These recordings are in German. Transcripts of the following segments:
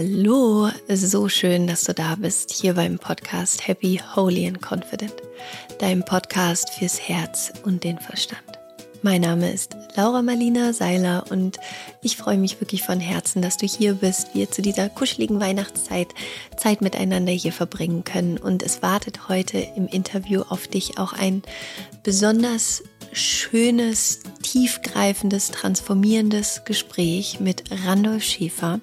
Hallo, so schön, dass du da bist, hier beim Podcast Happy, Holy and Confident, deinem Podcast fürs Herz und den Verstand. Mein Name ist Laura Marlina Seiler und ich freue mich wirklich von Herzen, dass du hier bist, wir zu dieser kuscheligen Weihnachtszeit Zeit miteinander hier verbringen können. Und es wartet heute im Interview auf dich auch ein besonders schönes, tiefgreifendes, transformierendes Gespräch mit Randolph Schäfer.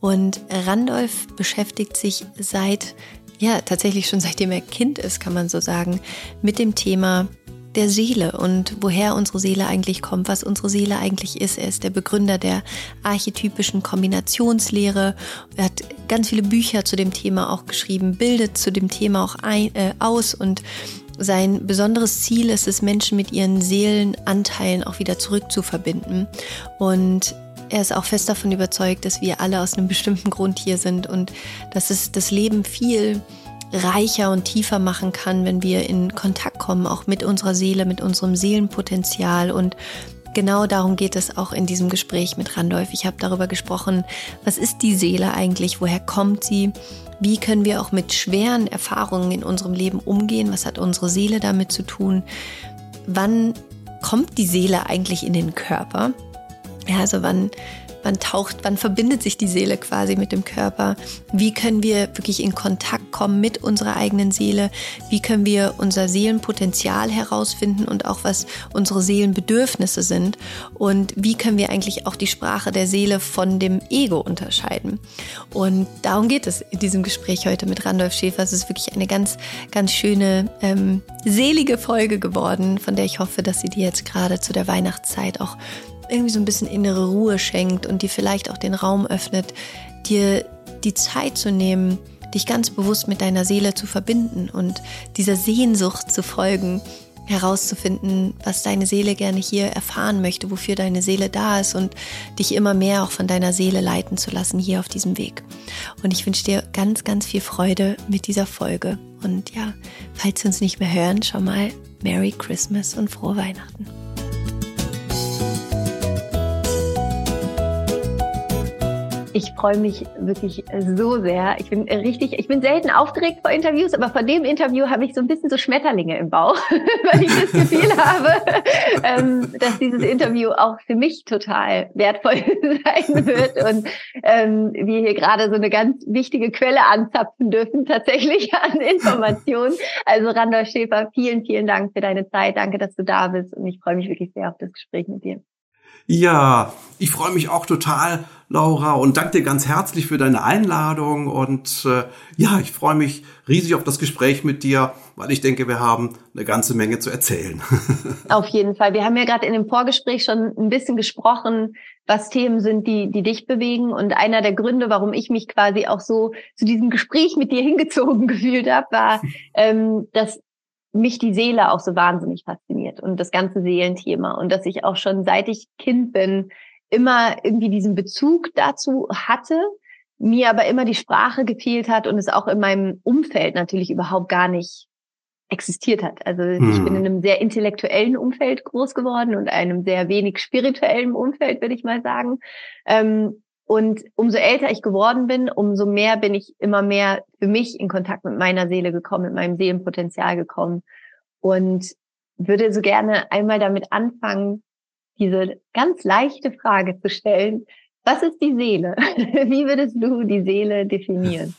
Und Randolph beschäftigt sich seit, ja, tatsächlich schon seitdem er Kind ist, kann man so sagen, mit dem Thema der Seele und woher unsere Seele eigentlich kommt, was unsere Seele eigentlich ist. Er ist der Begründer der archetypischen Kombinationslehre. Er hat ganz viele Bücher zu dem Thema auch geschrieben, bildet zu dem Thema auch ein, äh, aus und sein besonderes Ziel ist es, Menschen mit ihren Seelenanteilen auch wieder zurückzuverbinden. Und er ist auch fest davon überzeugt, dass wir alle aus einem bestimmten Grund hier sind und dass es das Leben viel reicher und tiefer machen kann, wenn wir in Kontakt kommen, auch mit unserer Seele, mit unserem Seelenpotenzial. Und genau darum geht es auch in diesem Gespräch mit Randolph. Ich habe darüber gesprochen, was ist die Seele eigentlich, woher kommt sie, wie können wir auch mit schweren Erfahrungen in unserem Leben umgehen, was hat unsere Seele damit zu tun, wann kommt die Seele eigentlich in den Körper. Ja, also wann wann taucht, wann verbindet sich die Seele quasi mit dem Körper? Wie können wir wirklich in Kontakt kommen mit unserer eigenen Seele? Wie können wir unser Seelenpotenzial herausfinden und auch was unsere Seelenbedürfnisse sind? Und wie können wir eigentlich auch die Sprache der Seele von dem Ego unterscheiden? Und darum geht es in diesem Gespräch heute mit Randolph Schäfer. Es ist wirklich eine ganz, ganz schöne, ähm, selige Folge geworden, von der ich hoffe, dass sie dir jetzt gerade zu der Weihnachtszeit auch irgendwie so ein bisschen innere Ruhe schenkt und dir vielleicht auch den Raum öffnet, dir die Zeit zu nehmen, dich ganz bewusst mit deiner Seele zu verbinden und dieser Sehnsucht zu folgen, herauszufinden, was deine Seele gerne hier erfahren möchte, wofür deine Seele da ist und dich immer mehr auch von deiner Seele leiten zu lassen hier auf diesem Weg. Und ich wünsche dir ganz, ganz viel Freude mit dieser Folge. Und ja, falls wir uns nicht mehr hören, schau mal Merry Christmas und frohe Weihnachten. Ich freue mich wirklich so sehr. Ich bin richtig, ich bin selten aufgeregt vor Interviews, aber vor dem Interview habe ich so ein bisschen so Schmetterlinge im Bauch, weil ich das Gefühl habe, ähm, dass dieses Interview auch für mich total wertvoll sein wird und ähm, wir hier gerade so eine ganz wichtige Quelle anzapfen dürfen, tatsächlich an Informationen. Also Randolph Schäfer, vielen, vielen Dank für deine Zeit. Danke, dass du da bist und ich freue mich wirklich sehr auf das Gespräch mit dir. Ja, ich freue mich auch total, Laura, und danke dir ganz herzlich für deine Einladung. Und äh, ja, ich freue mich riesig auf das Gespräch mit dir, weil ich denke, wir haben eine ganze Menge zu erzählen. Auf jeden Fall. Wir haben ja gerade in dem Vorgespräch schon ein bisschen gesprochen, was Themen sind, die, die dich bewegen. Und einer der Gründe, warum ich mich quasi auch so zu diesem Gespräch mit dir hingezogen gefühlt habe, war, ähm, dass mich die Seele auch so wahnsinnig fasziniert und das ganze Seelenthema und dass ich auch schon seit ich Kind bin immer irgendwie diesen Bezug dazu hatte, mir aber immer die Sprache gefehlt hat und es auch in meinem Umfeld natürlich überhaupt gar nicht existiert hat. Also hm. ich bin in einem sehr intellektuellen Umfeld groß geworden und einem sehr wenig spirituellen Umfeld, würde ich mal sagen. Ähm, und umso älter ich geworden bin, umso mehr bin ich immer mehr für mich in Kontakt mit meiner Seele gekommen, mit meinem Seelenpotenzial gekommen. Und würde so gerne einmal damit anfangen, diese ganz leichte Frage zu stellen. Was ist die Seele? Wie würdest du die Seele definieren?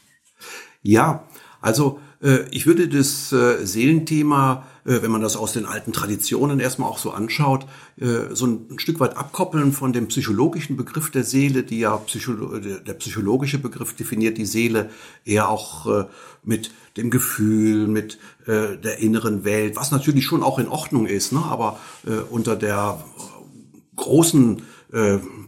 Ja, also äh, ich würde das äh, Seelenthema wenn man das aus den alten Traditionen erstmal auch so anschaut, äh, so ein Stück weit abkoppeln von dem psychologischen Begriff der Seele, die ja Psycholo der psychologische Begriff definiert die Seele eher auch äh, mit dem Gefühl, mit der inneren Welt, was natürlich schon auch in Ordnung ist, ne? aber unter der großen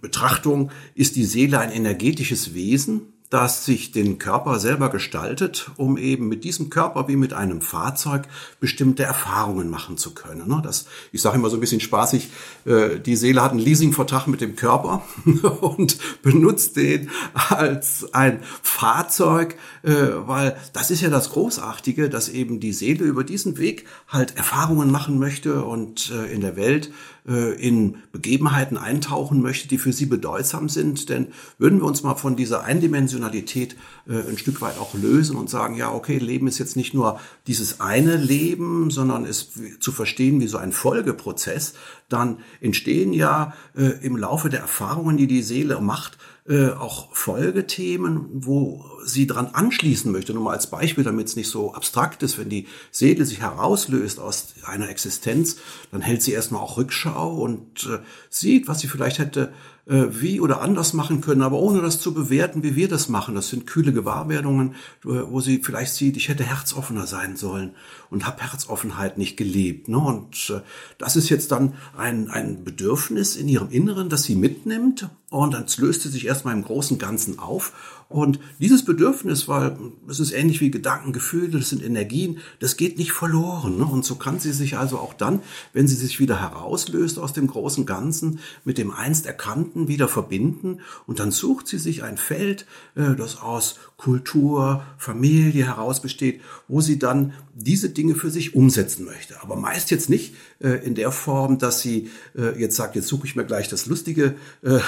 Betrachtung ist die Seele ein energetisches Wesen, das sich den Körper selber gestaltet, um eben mit diesem Körper wie mit einem Fahrzeug bestimmte Erfahrungen machen zu können. Ne? Das, ich sage immer so ein bisschen spaßig, äh, die Seele hat einen Leasingvertrag mit dem Körper und benutzt den als ein Fahrzeug, äh, weil das ist ja das Großartige, dass eben die Seele über diesen Weg halt Erfahrungen machen möchte und äh, in der Welt in Begebenheiten eintauchen möchte, die für sie bedeutsam sind. Denn würden wir uns mal von dieser Eindimensionalität äh, ein Stück weit auch lösen und sagen, ja, okay, Leben ist jetzt nicht nur dieses eine Leben, sondern ist zu verstehen wie so ein Folgeprozess, dann entstehen ja äh, im Laufe der Erfahrungen, die die Seele macht, äh, auch Folgethemen, wo sie dran anschließen möchte. Nur mal als Beispiel, damit es nicht so abstrakt ist, wenn die Seele sich herauslöst aus einer Existenz, dann hält sie erstmal auch Rückschau und äh, sieht, was sie vielleicht hätte äh, wie oder anders machen können, aber ohne das zu bewerten, wie wir das machen. Das sind kühle Gewahrwerdungen, wo sie vielleicht sieht, ich hätte herzoffener sein sollen und habe Herzoffenheit nicht gelebt. Ne? Und äh, das ist jetzt dann ein, ein Bedürfnis in ihrem Inneren, das sie mitnimmt und dann löst sie sich erstmal im großen Ganzen auf und dieses Bedürfnis, weil es ist ähnlich wie Gedanken, Gefühle, das sind Energien, das geht nicht verloren. Ne? Und so kann sie sich also auch dann, wenn sie sich wieder herauslöst aus dem großen Ganzen, mit dem einst Erkannten wieder verbinden. Und dann sucht sie sich ein Feld, äh, das aus Kultur, Familie heraus besteht, wo sie dann diese Dinge für sich umsetzen möchte. Aber meist jetzt nicht äh, in der Form, dass sie äh, jetzt sagt, jetzt suche ich mir gleich das lustige äh,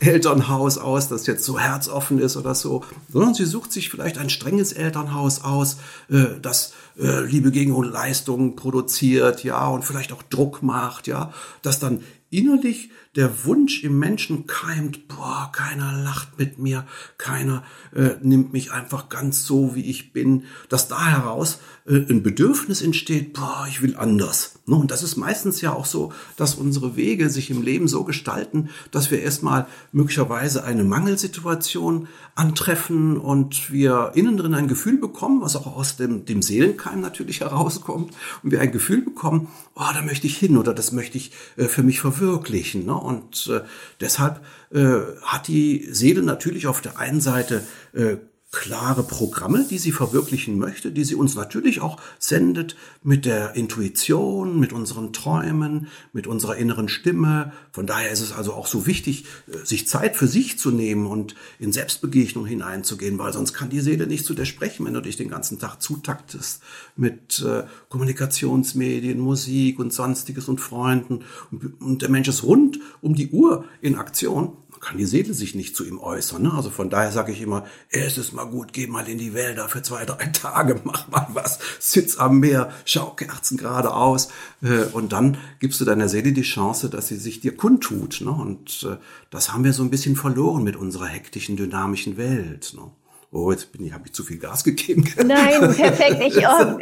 Elternhaus aus, das jetzt so herzoffen ist oder so, sondern sie sucht sich vielleicht ein strenges Elternhaus aus, äh, das äh, Liebe gegen Leistung produziert, ja, und vielleicht auch Druck macht, ja, das dann innerlich der Wunsch im Menschen keimt, boah, keiner lacht mit mir, keiner äh, nimmt mich einfach ganz so, wie ich bin, dass da heraus äh, ein Bedürfnis entsteht, boah, ich will anders. Ne? Und das ist meistens ja auch so, dass unsere Wege sich im Leben so gestalten, dass wir erstmal möglicherweise eine Mangelsituation antreffen und wir innen drin ein Gefühl bekommen, was auch aus dem, dem Seelenkeim natürlich herauskommt, und wir ein Gefühl bekommen, oh, da möchte ich hin oder das möchte ich äh, für mich verwirklichen. Ne? Und äh, deshalb äh, hat die Seele natürlich auf der einen Seite äh, klare Programme, die sie verwirklichen möchte, die sie uns natürlich auch sendet mit der Intuition, mit unseren Träumen, mit unserer inneren Stimme. Von daher ist es also auch so wichtig, äh, sich Zeit für sich zu nehmen und in Selbstbegegnung hineinzugehen, weil sonst kann die Seele nicht zu dir sprechen, wenn du dich den ganzen Tag zutaktest mit äh, Kommunikationsmedien, Musik und sonstiges und Freunden. Und, und der Mensch ist rund um die Uhr in Aktion kann die Seele sich nicht zu ihm äußern. Ne? Also von daher sage ich immer, es ist mal gut, geh mal in die Wälder für zwei, drei Tage, mach mal was, sitz am Meer, schau Kerzen geradeaus äh, und dann gibst du deiner Seele die Chance, dass sie sich dir kundtut. Ne? Und äh, das haben wir so ein bisschen verloren mit unserer hektischen, dynamischen Welt. Ne? Oh, jetzt bin ich, habe ich zu viel Gas gegeben. Nein, perfekt. Ich, oh,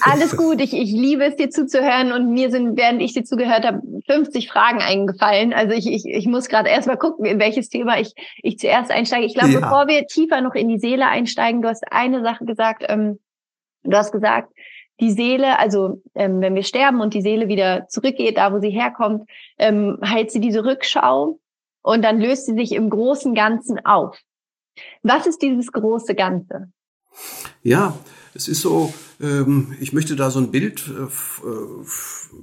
alles gut. Ich, ich liebe es, dir zuzuhören und mir sind, während ich dir zugehört habe, 50 Fragen eingefallen. Also ich, ich, ich muss gerade erst mal gucken, in welches Thema ich, ich zuerst einsteige. Ich glaube, ja. bevor wir tiefer noch in die Seele einsteigen, du hast eine Sache gesagt, ähm, du hast gesagt, die Seele, also ähm, wenn wir sterben und die Seele wieder zurückgeht, da wo sie herkommt, ähm, heilt sie diese Rückschau und dann löst sie sich im großen Ganzen auf. Was ist dieses große Ganze? Ja, es ist so, ähm, ich möchte da so ein Bild äh, äh,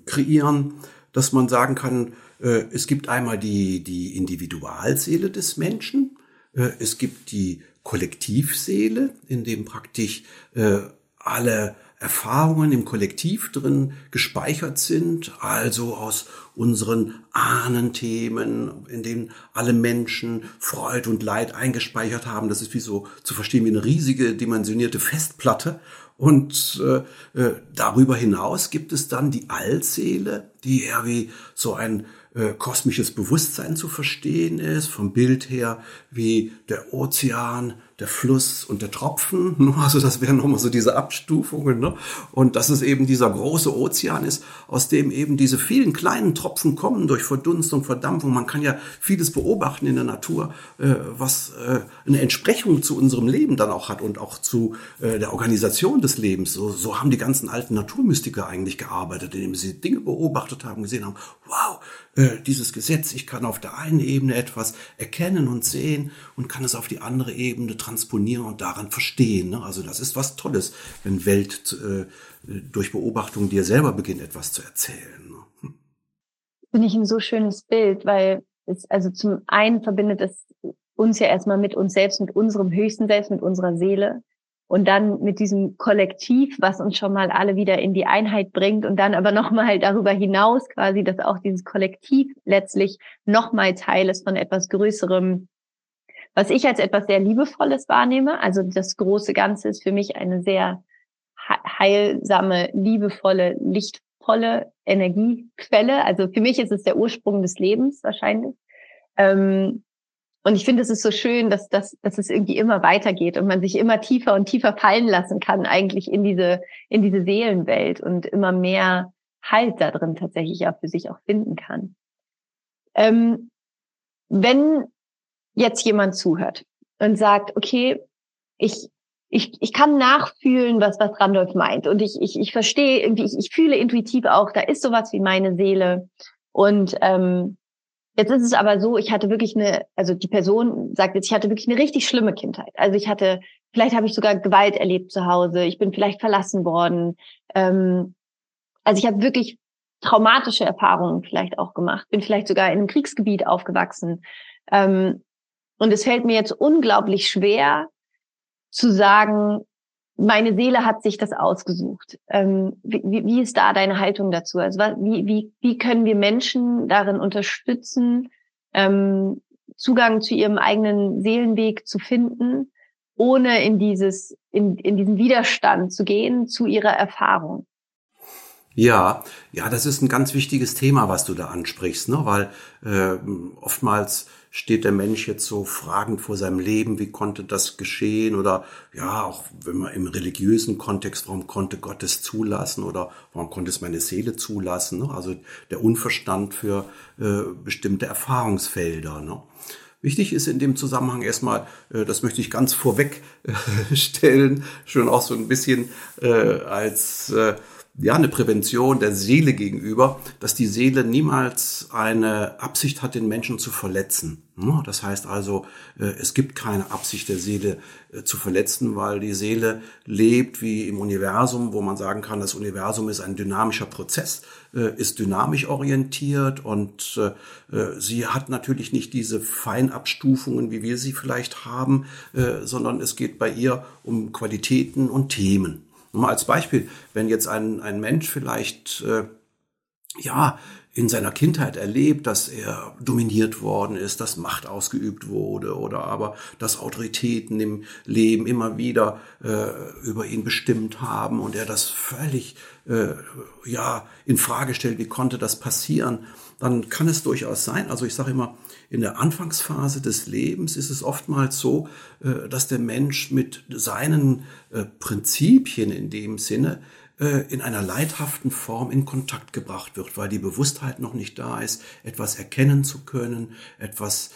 kreieren, dass man sagen kann, äh, es gibt einmal die, die Individualseele des Menschen, es gibt die Kollektivseele, in dem praktisch alle Erfahrungen im Kollektiv drin gespeichert sind, also aus unseren Ahnenthemen, in denen alle Menschen Freud und Leid eingespeichert haben. Das ist wie so zu verstehen wie eine riesige dimensionierte Festplatte. Und äh, äh darüber hinaus gibt es dann die Allseele, die eher wie so ein äh, kosmisches Bewusstsein zu verstehen ist, vom Bild her wie der Ozean, der Fluss und der Tropfen. Ne? Also das wären nochmal so diese Abstufungen. Ne? Und dass es eben dieser große Ozean ist, aus dem eben diese vielen kleinen Tropfen kommen durch Verdunstung, Verdampfung. Man kann ja vieles beobachten in der Natur, äh, was äh, eine Entsprechung zu unserem Leben dann auch hat und auch zu äh, der Organisation des Lebens. So, so haben die ganzen alten Naturmystiker eigentlich gearbeitet, indem sie Dinge beobachtet haben, gesehen haben, wow, äh, dieses Gesetz, ich kann auf der einen Ebene etwas erkennen und sehen und kann es auf die andere Ebene transponieren und daran verstehen. Ne? Also das ist was Tolles, wenn Welt äh, durch Beobachtung dir selber beginnt, etwas zu erzählen. Ne? Hm. Finde ich ein so schönes Bild, weil es, also zum einen verbindet es uns ja erstmal mit uns selbst, mit unserem höchsten Selbst, mit unserer Seele. Und dann mit diesem Kollektiv, was uns schon mal alle wieder in die Einheit bringt und dann aber nochmal darüber hinaus quasi, dass auch dieses Kollektiv letztlich nochmal Teil ist von etwas Größerem, was ich als etwas sehr Liebevolles wahrnehme. Also das große Ganze ist für mich eine sehr heilsame, liebevolle, lichtvolle Energiequelle. Also für mich ist es der Ursprung des Lebens wahrscheinlich. Ähm, und ich finde, es ist so schön, dass, dass, dass es irgendwie immer weitergeht und man sich immer tiefer und tiefer fallen lassen kann, eigentlich in diese, in diese Seelenwelt und immer mehr Halt da drin tatsächlich auch für sich auch finden kann. Ähm, wenn jetzt jemand zuhört und sagt, okay, ich, ich, ich kann nachfühlen, was, was Randolph meint. Und ich, ich, ich verstehe irgendwie, ich, ich fühle intuitiv auch, da ist sowas wie meine Seele. Und ähm, Jetzt ist es aber so, ich hatte wirklich eine, also die Person sagt jetzt, ich hatte wirklich eine richtig schlimme Kindheit. Also ich hatte, vielleicht habe ich sogar Gewalt erlebt zu Hause, ich bin vielleicht verlassen worden. Ähm, also ich habe wirklich traumatische Erfahrungen vielleicht auch gemacht, bin vielleicht sogar in einem Kriegsgebiet aufgewachsen. Ähm, und es fällt mir jetzt unglaublich schwer zu sagen, meine Seele hat sich das ausgesucht. Ähm, wie, wie ist da deine Haltung dazu? Also wie, wie, wie können wir Menschen darin unterstützen, ähm, Zugang zu ihrem eigenen Seelenweg zu finden, ohne in dieses, in, in diesen Widerstand zu gehen zu ihrer Erfahrung? Ja, ja, das ist ein ganz wichtiges Thema, was du da ansprichst, ne? weil äh, oftmals steht der Mensch jetzt so fragend vor seinem Leben, wie konnte das geschehen oder ja, auch wenn man im religiösen Kontext, warum konnte Gott es zulassen oder warum konnte es meine Seele zulassen? Ne? Also der Unverstand für äh, bestimmte Erfahrungsfelder. Ne? Wichtig ist in dem Zusammenhang erstmal, äh, das möchte ich ganz vorweg stellen, schon auch so ein bisschen äh, als äh, ja, eine Prävention der Seele gegenüber, dass die Seele niemals eine Absicht hat, den Menschen zu verletzen. Das heißt also, äh, es gibt keine Absicht der Seele äh, zu verletzen, weil die Seele lebt wie im Universum, wo man sagen kann, das Universum ist ein dynamischer Prozess, äh, ist dynamisch orientiert und sie hat natürlich nicht diese Feinabstufungen, wie wir sie vielleicht haben, sondern es geht bei ihr um Qualitäten und Themen. Nur mal als Beispiel, wenn jetzt ein, ein Mensch vielleicht, äh, ja, in seiner Kindheit erlebt, dass er dominiert worden ist, dass Macht ausgeübt wurde oder aber dass Autoritäten im Leben immer wieder äh, über ihn bestimmt haben und er das völlig äh, ja in Frage stellt, wie konnte das passieren, dann kann es durchaus sein. Also ich sage immer, in der Anfangsphase des Lebens ist es oftmals so, äh, dass der Mensch mit seinen äh, Prinzipien in dem Sinne äh, in einer leidhaften Form in Kontakt gebracht wird, weil die Bewusstheit noch nicht da ist, etwas erkennen zu können, etwas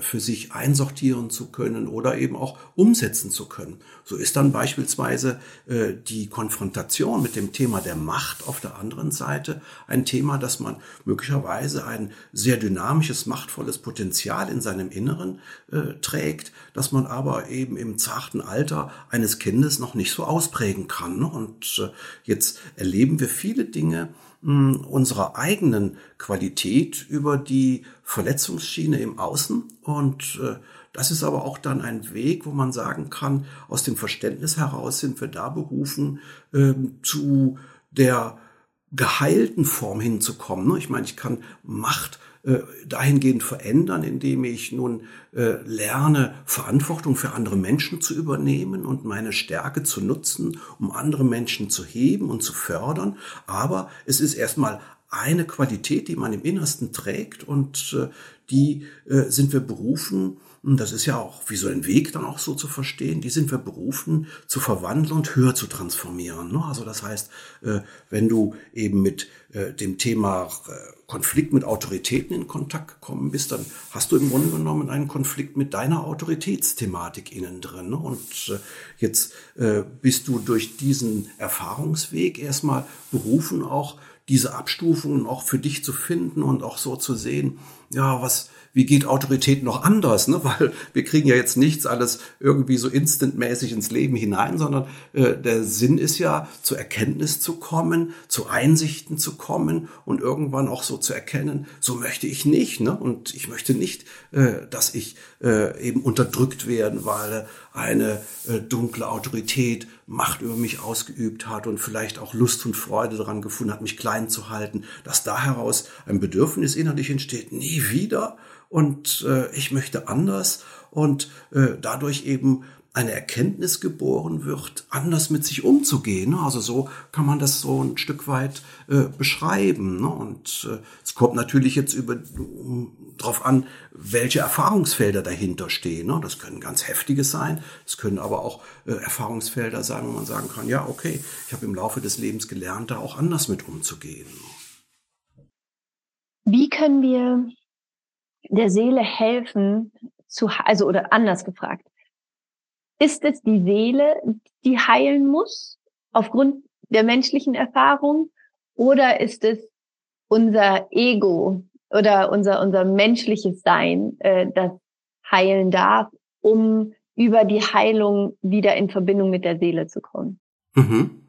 für sich einsortieren zu können oder eben auch umsetzen zu können. So ist dann beispielsweise äh, die Konfrontation mit dem Thema der Macht auf der anderen Seite ein Thema, dass man möglicherweise ein sehr dynamisches, machtvolles Potenzial in seinem Inneren trägt, dass man aber eben im zarten Alter eines Kindes noch nicht so ausprägen kann. Ne? Und Jetzt erleben wir viele Dinge hm, unserer eigenen Qualität über die Verletzungsschiene im Außen und äh, das ist aber auch dann ein Weg, wo man sagen kann, aus dem Verständnis heraus sind wir da berufen, ähm, zu der geheilten Form hinzukommen. Ne? Ich meine, ich kann Macht äh, dahingehend verändern, indem ich nun äh, lerne, Verantwortung für andere Menschen zu übernehmen und meine Stärke zu nutzen, um andere Menschen zu heben und zu fördern. Aber es ist erstmal eine Qualität, die man im Innersten trägt und äh, die sind wir berufen, und das ist ja auch wie so ein Weg dann auch so zu verstehen, die sind wir berufen zu verwandeln und höher zu transformieren. Ne? Also das heißt, äh, wenn du eben mit äh, dem Thema äh, Konflikt mit Autoritäten in Kontakt gekommen bist, dann hast du im Grunde genommen einen Konflikt mit deiner Autoritätsthematik innen drin. Ne? Und jetzt bist du durch diesen Erfahrungsweg erstmal berufen, auch diese Abstufungen auch für dich zu finden und auch so zu sehen, ja, was, wie geht Autorität noch anders, ne? weil wir kriegen ja jetzt nichts alles irgendwie so instantmäßig ins Leben hinein, sondern äh, der Sinn ist ja, zur Erkenntnis zu kommen, zu Einsichten zu kommen und irgendwann auch so zu erkennen, so möchte ich nicht ne? und ich möchte nicht, äh, dass ich äh, eben unterdrückt werden, weil eine äh, dunkle Autorität Macht über mich ausgeübt hat und vielleicht auch Lust und Freude daran gefunden hat, mich klein zu halten, dass da heraus ein Bedürfnis innerlich entsteht, nie wieder. Und äh, ich möchte anders. Und äh, dadurch eben eine Erkenntnis geboren wird, anders mit sich umzugehen. Also so kann man das so ein Stück weit äh, beschreiben. Ne? Und äh, es kommt natürlich jetzt über um, drauf an, welche Erfahrungsfelder dahinter stehen. Ne? Das können ganz heftige sein, es können aber auch äh, Erfahrungsfelder sein, wo man sagen kann, ja, okay, ich habe im Laufe des Lebens gelernt, da auch anders mit umzugehen. Wie können wir der Seele helfen, zu, also oder anders gefragt, ist es die Seele, die heilen muss aufgrund der menschlichen Erfahrung oder ist es unser Ego oder unser, unser menschliches Sein, äh, das heilen darf, um über die Heilung wieder in Verbindung mit der Seele zu kommen? Mhm.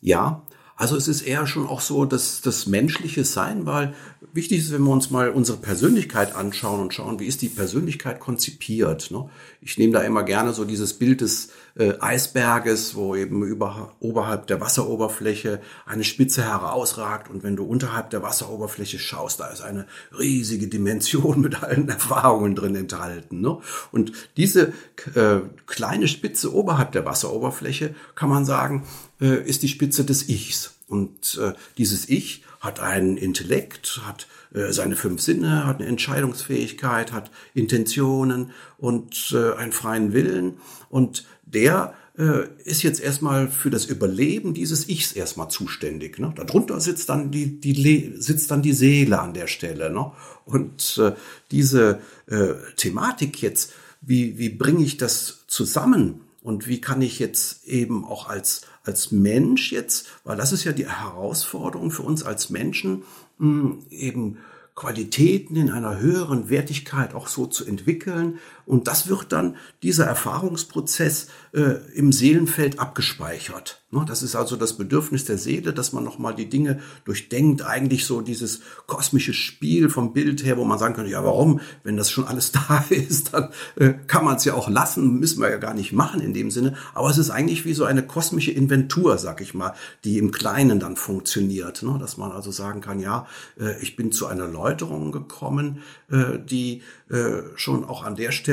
Ja, also es ist eher schon auch so dass das menschliche Sein, weil wichtig ist, wenn wir uns mal unsere Persönlichkeit anschauen und schauen, wie ist die Persönlichkeit konzipiert. Ne? Ich nehme da immer gerne so dieses Bild des äh, Eisberges, wo eben über, oberhalb der Wasseroberfläche eine Spitze herausragt und wenn du unterhalb der Wasseroberfläche schaust, da ist eine riesige Dimension mit allen Erfahrungen drin enthalten. Ne? Und diese äh, kleine Spitze oberhalb der Wasseroberfläche kann man sagen, äh, ist die Spitze des Ichs. Und äh, dieses Ich hat einen Intellekt, hat äh, seine fünf Sinne, hat eine Entscheidungsfähigkeit, hat Intentionen und äh, einen freien Willen. Und der äh, ist jetzt erstmal für das Überleben dieses Ichs erstmal zuständig. Ne? Darunter sitzt dann die, die sitzt dann die Seele an der Stelle. Ne? Und äh, diese äh, Thematik jetzt, wie, wie bringe ich das zusammen? Und wie kann ich jetzt eben auch als, als Mensch jetzt, weil das ist ja die Herausforderung für uns als Menschen, hm, eben Qualitäten in einer höheren Wertigkeit auch so zu entwickeln. Und das wird dann dieser Erfahrungsprozess äh, im Seelenfeld abgespeichert. Ne, das ist also das Bedürfnis der Seele, dass man nochmal die Dinge durchdenkt. Eigentlich so dieses kosmische Spiel vom Bild her, wo man sagen könnte, ja, warum? Wenn das schon alles da ist, dann äh, kann man es ja auch lassen, müssen wir ja gar nicht machen in dem Sinne. Aber es ist eigentlich wie so eine kosmische Inventur, sag ich mal, die im Kleinen dann funktioniert. Ne? Dass man also sagen kann, ja, äh, ich bin zu einer Läuterung gekommen, äh, die äh, schon auch an der Stelle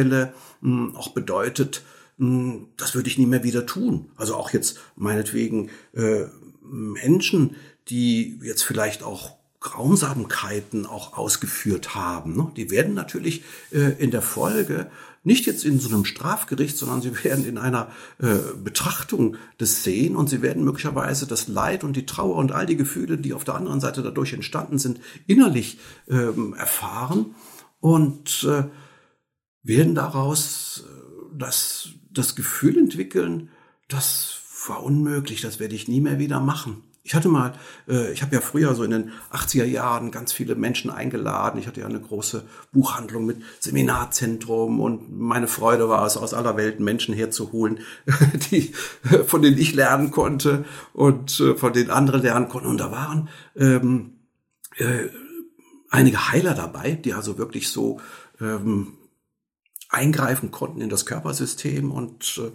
mh, auch bedeutet, hm, das würde ich nie mehr wieder tun. Also auch jetzt meinetwegen äh, Menschen, die jetzt vielleicht auch Grausamkeiten auch ausgeführt haben, ne? die werden natürlich äh, in der Folge nicht jetzt in so einem Strafgericht, sondern sie werden in einer äh, Betrachtung des Sehen und sie werden möglicherweise das Leid und die Trauer und all die Gefühle, die auf der anderen Seite dadurch entstanden sind, innerlich ähm, erfahren und äh, werden daraus äh, das das Gefühl entwickeln, das war unmöglich, das werde ich nie mehr wieder machen. Ich hatte mal, äh, ich habe ja früher so in den 80er Jahren ganz viele Menschen eingeladen. Ich hatte ja eine große Buchhandlung mit Seminarzentrum und meine Freude war es, aus aller Welt Menschen herzuholen, die, von denen ich lernen konnte und äh, von denen andere lernen konnten. Und da waren ähm, äh, einige Heiler dabei, die also wirklich so ähm, eingreifen konnten in das Körpersystem und äh,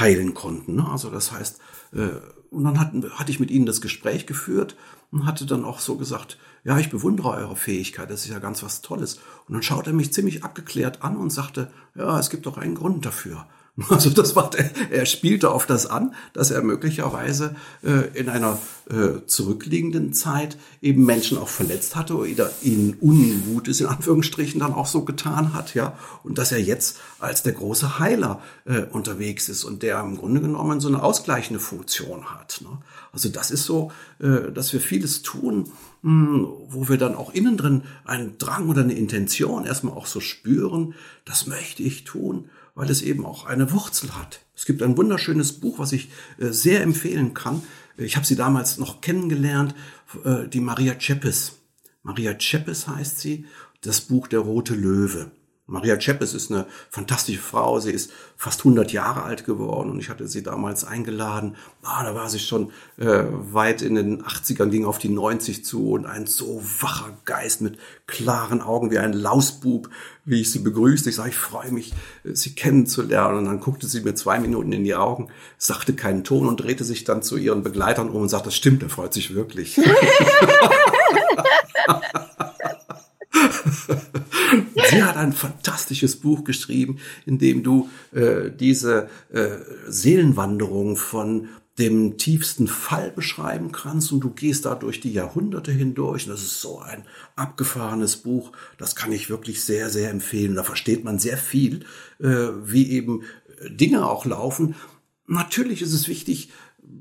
heilen konnten. Ne? Also das heißt, äh, und dann hatten, hatte ich mit ihnen das Gespräch geführt und hatte dann auch so gesagt, ja, ich bewundere eure Fähigkeit, das ist ja ganz was Tolles. Und dann schaut er mich ziemlich abgeklärt an und sagte, ja, es gibt doch einen Grund dafür. Also das war, der, er spielte auf das an, dass er möglicherweise äh, in einer äh, zurückliegenden Zeit eben Menschen auch verletzt hatte oder ihnen Unmutes in Anführungsstrichen dann auch so getan hat, ja, und dass er jetzt als der große Heiler äh, unterwegs ist und der im Grunde genommen so eine ausgleichende Funktion hat. Ne? Also das ist so, äh, dass wir vieles tun, hm, wo wir dann auch innen drin einen Drang oder eine Intention erstmal auch so spüren, das möchte ich tun weil es eben auch eine Wurzel hat. Es gibt ein wunderschönes Buch, was ich äh, sehr empfehlen kann. Ich habe sie damals noch kennengelernt, äh, die Maria Ceppes. Maria Ceppes heißt sie, das Buch Der rote Löwe. Maria Ceppes ist eine fantastische Frau. Sie ist fast 100 Jahre alt geworden und ich hatte sie damals eingeladen. Ah, da war sie schon äh, weit in den 80ern, ging auf die 90 zu und ein so wacher Geist mit klaren Augen wie ein Lausbub, wie ich sie begrüßte. Ich sage, ich freue mich, sie kennenzulernen. Und dann guckte sie mir zwei Minuten in die Augen, sagte keinen Ton und drehte sich dann zu ihren Begleitern um und sagte, das stimmt, er freut sich wirklich. Sie hat ein fantastisches Buch geschrieben, in dem du äh, diese äh, Seelenwanderung von dem tiefsten Fall beschreiben kannst und du gehst da durch die Jahrhunderte hindurch. Und das ist so ein abgefahrenes Buch. Das kann ich wirklich sehr, sehr empfehlen. Da versteht man sehr viel, äh, wie eben Dinge auch laufen. Natürlich ist es wichtig,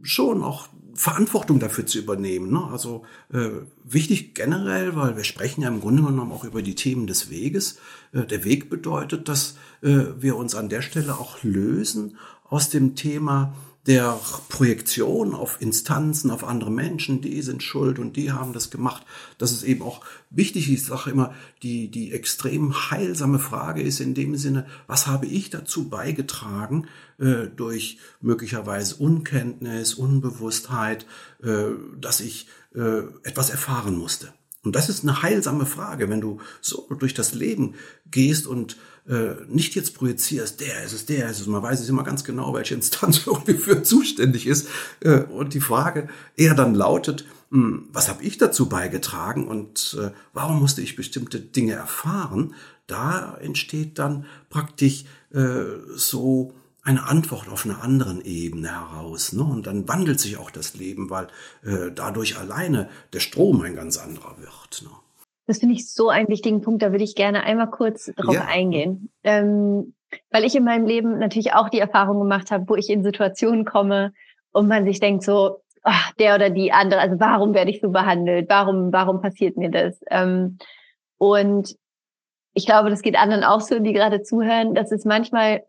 schon auch Verantwortung dafür zu übernehmen. Ne? Also äh, wichtig generell, weil wir sprechen ja im Grunde genommen auch über die Themen des Weges. Äh, der Weg bedeutet, dass äh, wir uns an der Stelle auch lösen aus dem Thema der Projektion auf Instanzen, auf andere Menschen, die sind schuld und die haben das gemacht. Das ist eben auch wichtig. Ich sage immer, die, die extrem heilsame Frage ist in dem Sinne, was habe ich dazu beigetragen, äh, durch möglicherweise Unkenntnis, Unbewusstheit, äh, dass ich äh, etwas erfahren musste. Und das ist eine heilsame Frage, wenn du so durch das Leben gehst und äh, nicht jetzt projizierst, der ist es, der ist es. Man weiß es immer ganz genau, welche Instanz irgendwie für zuständig ist. Äh, und die Frage eher dann lautet, mh, hm, was habe ich dazu beigetragen und äh, warum musste ich bestimmte Dinge erfahren? Da entsteht dann praktisch äh, so eine Antwort auf einer anderen Ebene heraus. Ne? Und dann wandelt sich auch das Leben, weil äh, dadurch alleine der Strom ein ganz anderer wird. Ne? Das finde ich so einen wichtigen Punkt, da würde ich gerne einmal kurz drauf ja. eingehen. Ähm, weil ich in meinem Leben natürlich auch die Erfahrung gemacht habe, wo ich in Situationen komme und man sich denkt so, ach, der oder die andere, also warum werde ich so behandelt? Warum, warum passiert mir das? Ähm, und ich glaube, das geht anderen auch so, die gerade zuhören, dass es manchmal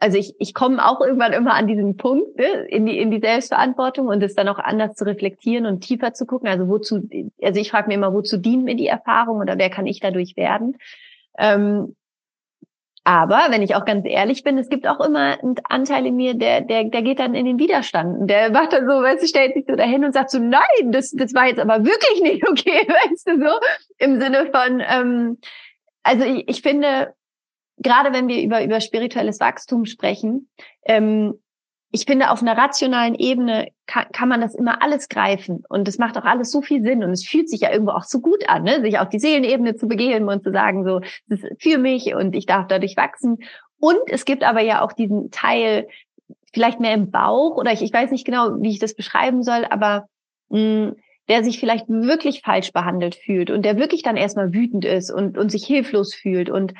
also ich, ich komme auch irgendwann immer an diesen Punkt, ne, in, die, in die Selbstverantwortung und es dann auch anders zu reflektieren und tiefer zu gucken. Also wozu, also ich frage mir immer, wozu dient mir die Erfahrung oder wer kann ich dadurch werden? Ähm, aber wenn ich auch ganz ehrlich bin, es gibt auch immer einen Anteil in mir, der, der, der geht dann in den Widerstand. Der macht dann so, weißt du, stellt sich so dahin und sagt so, nein, das, das war jetzt aber wirklich nicht okay, weißt du so, im Sinne von, ähm, also ich, ich finde, gerade wenn wir über, über spirituelles Wachstum sprechen, ähm, ich finde, auf einer rationalen Ebene kann, kann man das immer alles greifen und es macht auch alles so viel Sinn und es fühlt sich ja irgendwo auch so gut an, ne? sich auf die Seelenebene zu begeben und zu sagen, so, das ist für mich und ich darf dadurch wachsen. Und es gibt aber ja auch diesen Teil, vielleicht mehr im Bauch oder ich, ich weiß nicht genau, wie ich das beschreiben soll, aber mh, der sich vielleicht wirklich falsch behandelt fühlt und der wirklich dann erstmal wütend ist und, und sich hilflos fühlt und hm,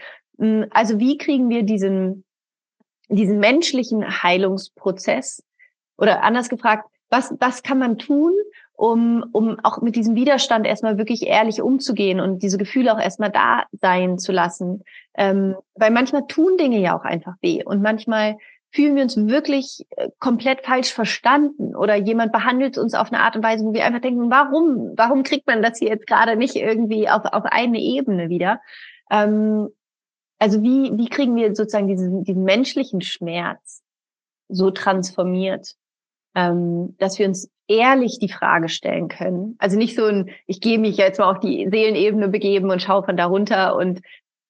also wie kriegen wir diesen, diesen menschlichen Heilungsprozess oder anders gefragt, was, was kann man tun, um, um auch mit diesem Widerstand erstmal wirklich ehrlich umzugehen und diese Gefühle auch erstmal da sein zu lassen. Ähm, weil manchmal tun Dinge ja auch einfach weh und manchmal fühlen wir uns wirklich äh, komplett falsch verstanden oder jemand behandelt uns auf eine Art und Weise, wo wir einfach denken, warum, warum kriegt man das hier jetzt gerade nicht irgendwie auf, auf eine Ebene wieder? Ähm, also wie, wie kriegen wir sozusagen diesen, diesen menschlichen Schmerz so transformiert, ähm, dass wir uns ehrlich die Frage stellen können. Also nicht so ein, ich gehe mich jetzt mal auf die Seelenebene begeben und schaue von darunter und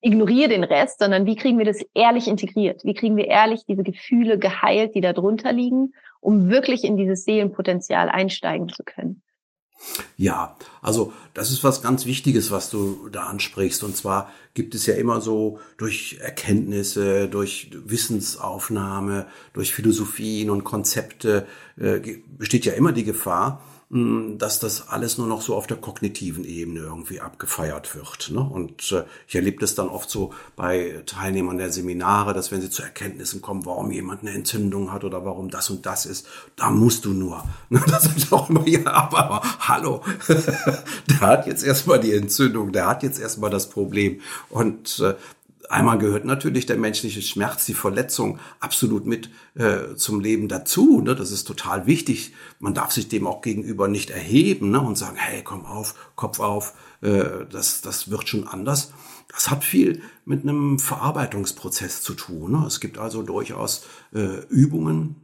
ignoriere den Rest, sondern wie kriegen wir das ehrlich integriert? Wie kriegen wir ehrlich diese Gefühle geheilt, die da drunter liegen, um wirklich in dieses Seelenpotenzial einsteigen zu können? Ja, also das ist was ganz Wichtiges, was du da ansprichst. Und zwar gibt es ja immer so durch Erkenntnisse, durch Wissensaufnahme, durch Philosophien und Konzepte äh, besteht ja immer die Gefahr, dass das alles nur noch so auf der kognitiven Ebene irgendwie abgefeiert wird. Ne? Und äh, ich erlebe das dann oft so bei Teilnehmern der Seminare, dass wenn sie zu Erkenntnissen kommen, warum jemand eine Entzündung hat oder warum das und das ist, da musst du nur. Ne? Das ist auch immer, ja, aber, aber hallo, der hat jetzt erstmal die Entzündung, der hat jetzt erstmal das Problem. Und äh, Einmal gehört natürlich der menschliche Schmerz, die Verletzung absolut mit äh, zum Leben dazu. Ne? Das ist total wichtig. Man darf sich dem auch gegenüber nicht erheben ne? und sagen, hey, komm auf, Kopf auf, äh, das, das wird schon anders. Das hat viel mit einem Verarbeitungsprozess zu tun. Ne? Es gibt also durchaus äh, Übungen,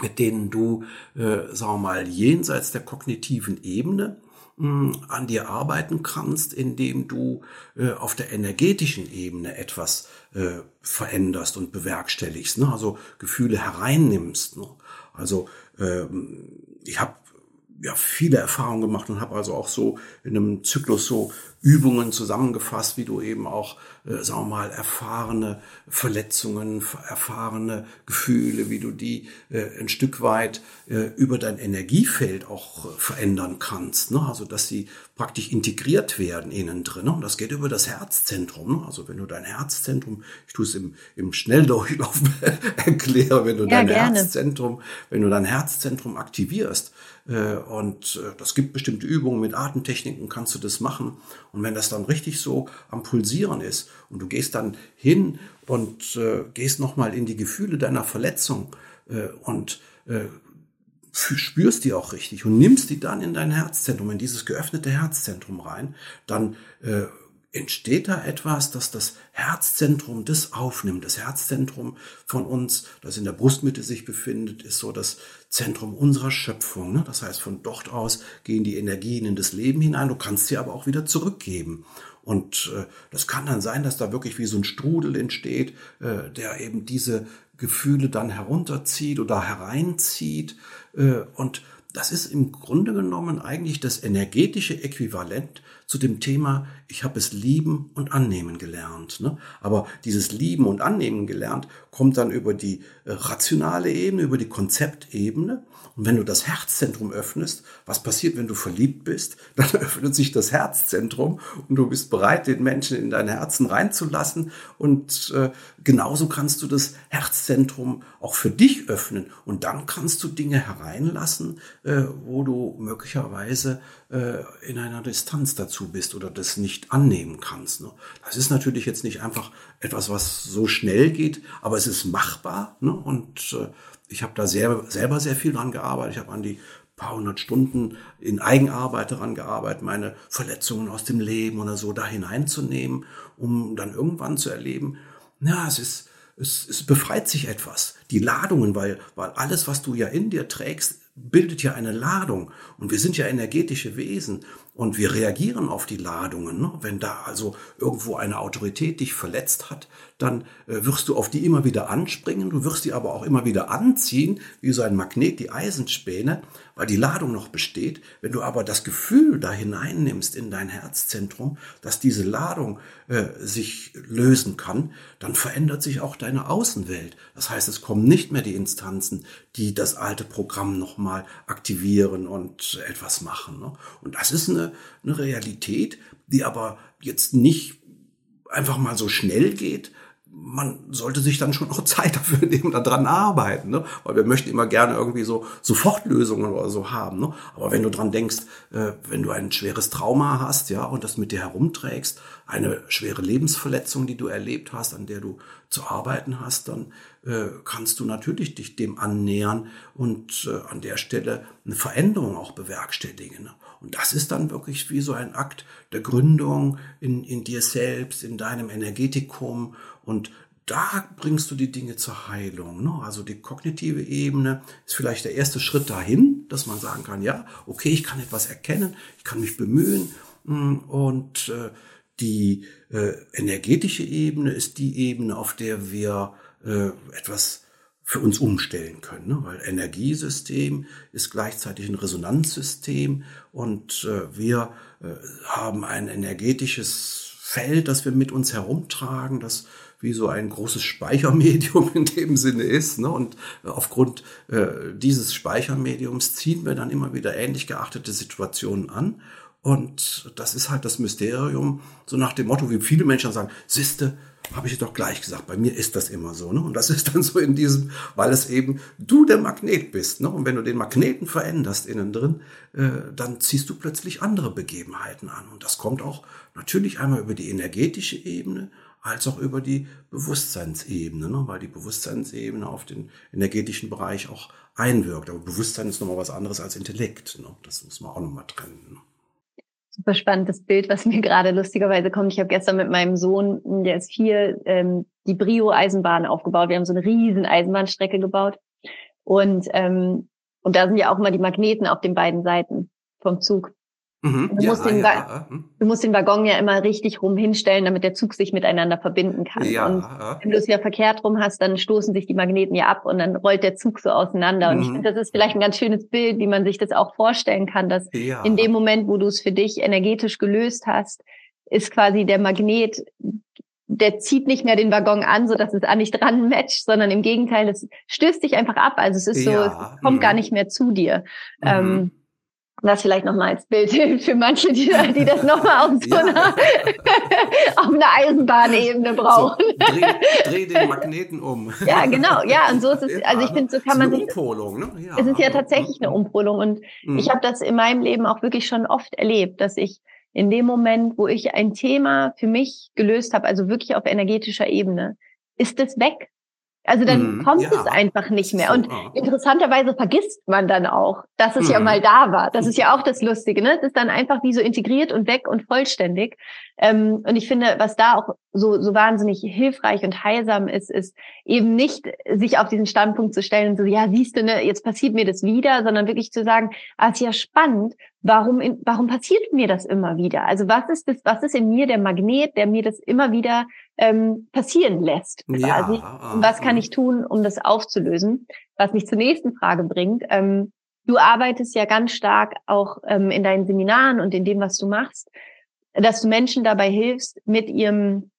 mit denen du, äh, sagen wir mal, jenseits der kognitiven Ebene an dir arbeiten kannst, indem du äh, auf der energetischen Ebene etwas äh, veränderst und bewerkstelligst, ne? also Gefühle hereinnimmst. Ne? Also ähm, ich habe ja viele Erfahrungen gemacht und habe also auch so in einem Zyklus so Übungen zusammengefasst, wie du eben auch, äh, sagen wir mal, erfahrene Verletzungen, erfahrene Gefühle, wie du die äh, ein Stück weit äh, über dein Energiefeld auch äh, verändern kannst. Ne? Also, dass sie praktisch integriert werden innen drin. Ne? Und das geht über das Herzzentrum. Ne? Also, wenn du dein Herzzentrum, ich tue es im, im Schnelldurchlauf erkläre, wenn du ja, dein gerne. Herzzentrum, wenn du dein Herzzentrum aktivierst, und äh, das gibt bestimmte Übungen mit Atemtechniken, kannst du das machen. Und wenn das dann richtig so am Pulsieren ist und du gehst dann hin und äh, gehst nochmal in die Gefühle deiner Verletzung äh, und äh, spürst die auch richtig und nimmst die dann in dein Herzzentrum, in dieses geöffnete Herzzentrum rein, dann äh, entsteht da etwas, dass das Herzzentrum das aufnimmt. Das Herzzentrum von uns, das in der Brustmitte sich befindet, ist so das Zentrum unserer Schöpfung. Ne? Das heißt, von dort aus gehen die Energien in das Leben hinein. Du kannst sie aber auch wieder zurückgeben. Und äh, das kann dann sein, dass da wirklich wie so ein Strudel entsteht, äh, der eben diese Gefühle dann herunterzieht oder hereinzieht. Äh, und das ist im Grunde genommen eigentlich das energetische Äquivalent zu dem Thema, ich habe es lieben und annehmen gelernt. Ne? Aber dieses Lieben und Annehmen gelernt kommt dann über die äh, rationale Ebene, über die Konzeptebene. Und wenn du das Herzzentrum öffnest, was passiert, wenn du verliebt bist? Dann öffnet sich das Herzzentrum und du bist bereit, den Menschen in dein Herzen reinzulassen. Und äh, genauso kannst du das Herzzentrum auch für dich öffnen. Und dann kannst du Dinge hereinlassen, äh, wo du möglicherweise äh, in einer Distanz dazu bist oder das nicht annehmen kannst. Ne? Das ist natürlich jetzt nicht einfach etwas, was so schnell geht, aber es ist machbar. Ne? Und äh, ich habe da sehr, selber sehr viel dran gearbeitet. Ich habe an die paar hundert Stunden in Eigenarbeit daran gearbeitet, meine Verletzungen aus dem Leben oder so da hineinzunehmen, um dann irgendwann zu erleben, ja, es ist, es, es befreit sich etwas. Die Ladungen, weil, weil alles, was du ja in dir trägst, bildet ja eine Ladung. Und wir sind ja energetische Wesen. Und wir reagieren auf die Ladungen. Ne? Wenn da also irgendwo eine Autorität dich verletzt hat, dann äh, wirst du auf die immer wieder anspringen. Du wirst die aber auch immer wieder anziehen, wie so ein Magnet die Eisenspäne, weil die Ladung noch besteht. Wenn du aber das Gefühl da hineinnimmst in dein Herzzentrum, dass diese Ladung äh, sich lösen kann, dann verändert sich auch deine Außenwelt. Das heißt, es kommen nicht mehr die Instanzen, die das alte Programm nochmal aktivieren und etwas machen. Ne? Und das ist eine eine, Realität, die aber jetzt nicht einfach mal so schnell geht. Man sollte sich dann schon auch Zeit dafür nehmen, daran arbeiten, ne? weil wir möchten immer gerne irgendwie so Sofortlösungen oder so haben. Ne? Aber wenn du dran denkst, äh, wenn du ein schweres Trauma hast, ja, und das mit dir herumträgst, eine schwere Lebensverletzung, die du erlebt hast, an der du zu arbeiten hast, dann äh, kannst du natürlich dich dem annähern und äh, an der Stelle eine Veränderung auch bewerkstelligen. Ne? Und das ist dann wirklich wie so ein Akt der Gründung in, in dir selbst, in deinem Energetikum. Und da bringst du die Dinge zur Heilung. Ne? Also die kognitive Ebene ist vielleicht der erste Schritt dahin, dass man sagen kann, ja, okay, ich kann etwas erkennen, ich kann mich bemühen. Mm, und äh, die äh, energetische Ebene ist die Ebene, auf der wir äh, etwas für uns umstellen können, ne? weil Energiesystem ist gleichzeitig ein Resonanzsystem und äh, wir äh, haben ein energetisches Feld, das wir mit uns herumtragen, das wie so ein großes Speichermedium in dem Sinne ist. Ne? Und aufgrund äh, dieses Speichermediums ziehen wir dann immer wieder ähnlich geachtete Situationen an. Und das ist halt das Mysterium, so nach dem Motto, wie viele Menschen sagen, Siste, habe ich doch gleich gesagt, bei mir ist das immer so. Ne? Und das ist dann so in diesem, weil es eben du der Magnet bist. Ne? Und wenn du den Magneten veränderst innen drin, äh, dann ziehst du plötzlich andere Begebenheiten an. Und das kommt auch natürlich einmal über die energetische Ebene, als auch über die Bewusstseinsebene, ne? weil die Bewusstseinsebene auf den energetischen Bereich auch einwirkt. Aber Bewusstsein ist nochmal was anderes als Intellekt. Ne? Das muss man auch nochmal trennen. Ne? Super spannendes Bild, was mir gerade lustigerweise kommt. Ich habe gestern mit meinem Sohn, der ist vier, ähm, die Brio-Eisenbahn aufgebaut. Wir haben so eine riesen Eisenbahnstrecke gebaut. Und, ähm, und da sind ja auch mal die Magneten auf den beiden Seiten vom Zug. Mhm, du, musst ja, den ja, hm. du, musst den Waggon ja immer richtig rum hinstellen, damit der Zug sich miteinander verbinden kann. Ja, und wenn du es ja verkehrt rum hast, dann stoßen sich die Magneten ja ab und dann rollt der Zug so auseinander. Und mhm. ich finde, das ist vielleicht ein ganz schönes Bild, wie man sich das auch vorstellen kann, dass in dem Moment, wo du es für dich energetisch gelöst hast, ist quasi der Magnet, der zieht nicht mehr den Waggon an, so dass es an nicht dran matcht, sondern im Gegenteil, es stößt dich einfach ab. Also es ist so, es kommt mhm. gar nicht mehr zu dir. Mhm. Ähm, das vielleicht nochmal als Bild für manche, die, die das nochmal auf so einer, auf einer Eisenbahnebene brauchen. So, dreh, dreh, den Magneten um. Ja, genau. Ja, und so ist es, also ich finde, so kann man sich. Umpolung, ne? Ja. Es ist ja tatsächlich eine Umpolung. Und mhm. ich habe das in meinem Leben auch wirklich schon oft erlebt, dass ich in dem Moment, wo ich ein Thema für mich gelöst habe, also wirklich auf energetischer Ebene, ist es weg. Also dann mhm, kommt ja. es einfach nicht mehr. Und interessanterweise vergisst man dann auch, dass es mhm. ja mal da war. Das ist ja auch das Lustige. Ne? Es ist dann einfach wie so integriert und weg und vollständig. Ähm, und ich finde, was da auch so, so wahnsinnig hilfreich und heilsam ist, ist eben nicht sich auf diesen Standpunkt zu stellen und so, ja, siehst du, ne, jetzt passiert mir das wieder, sondern wirklich zu sagen, ah, ist ja spannend, warum, in, warum passiert mir das immer wieder? Also was ist das, was ist in mir der Magnet, der mir das immer wieder ähm, passieren lässt? Quasi? Ja, und was kann ich tun, um das aufzulösen? Was mich zur nächsten Frage bringt. Ähm, du arbeitest ja ganz stark auch ähm, in deinen Seminaren und in dem, was du machst, dass du Menschen dabei hilfst, mit ihrem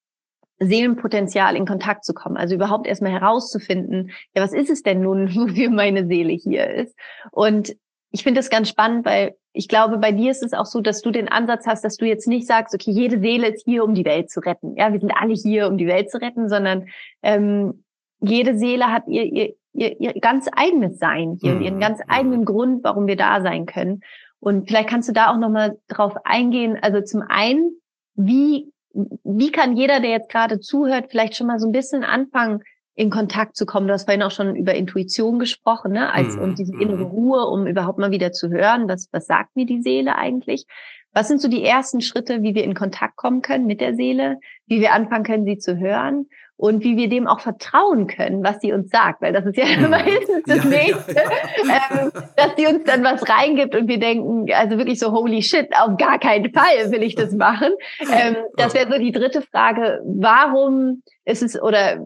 Seelenpotenzial in Kontakt zu kommen. Also überhaupt erstmal herauszufinden, ja, was ist es denn nun, wofür meine Seele hier ist? Und ich finde das ganz spannend, weil ich glaube, bei dir ist es auch so, dass du den Ansatz hast, dass du jetzt nicht sagst, okay, jede Seele ist hier, um die Welt zu retten. Ja, wir sind alle hier, um die Welt zu retten, sondern ähm, jede Seele hat ihr, ihr, ihr, ihr ganz eigenes Sein hier mhm. ihren ganz mhm. eigenen Grund, warum wir da sein können. Und vielleicht kannst du da auch nochmal drauf eingehen. Also zum einen, wie, wie kann jeder, der jetzt gerade zuhört, vielleicht schon mal so ein bisschen anfangen, in Kontakt zu kommen. Du hast vorhin auch schon über Intuition gesprochen, ne? Als, mhm. und diese innere mhm. Ruhe, um überhaupt mal wieder zu hören, was, was sagt mir die Seele eigentlich? Was sind so die ersten Schritte, wie wir in Kontakt kommen können mit der Seele, wie wir anfangen können, sie zu hören und wie wir dem auch vertrauen können, was sie uns sagt, weil das ist ja mhm. meistens das ja, Nächste, ja, ja. Ähm, dass sie uns dann was reingibt und wir denken, also wirklich so holy shit, auf gar keinen Fall will ich das machen. Ähm, das wäre so die dritte Frage, warum ist es oder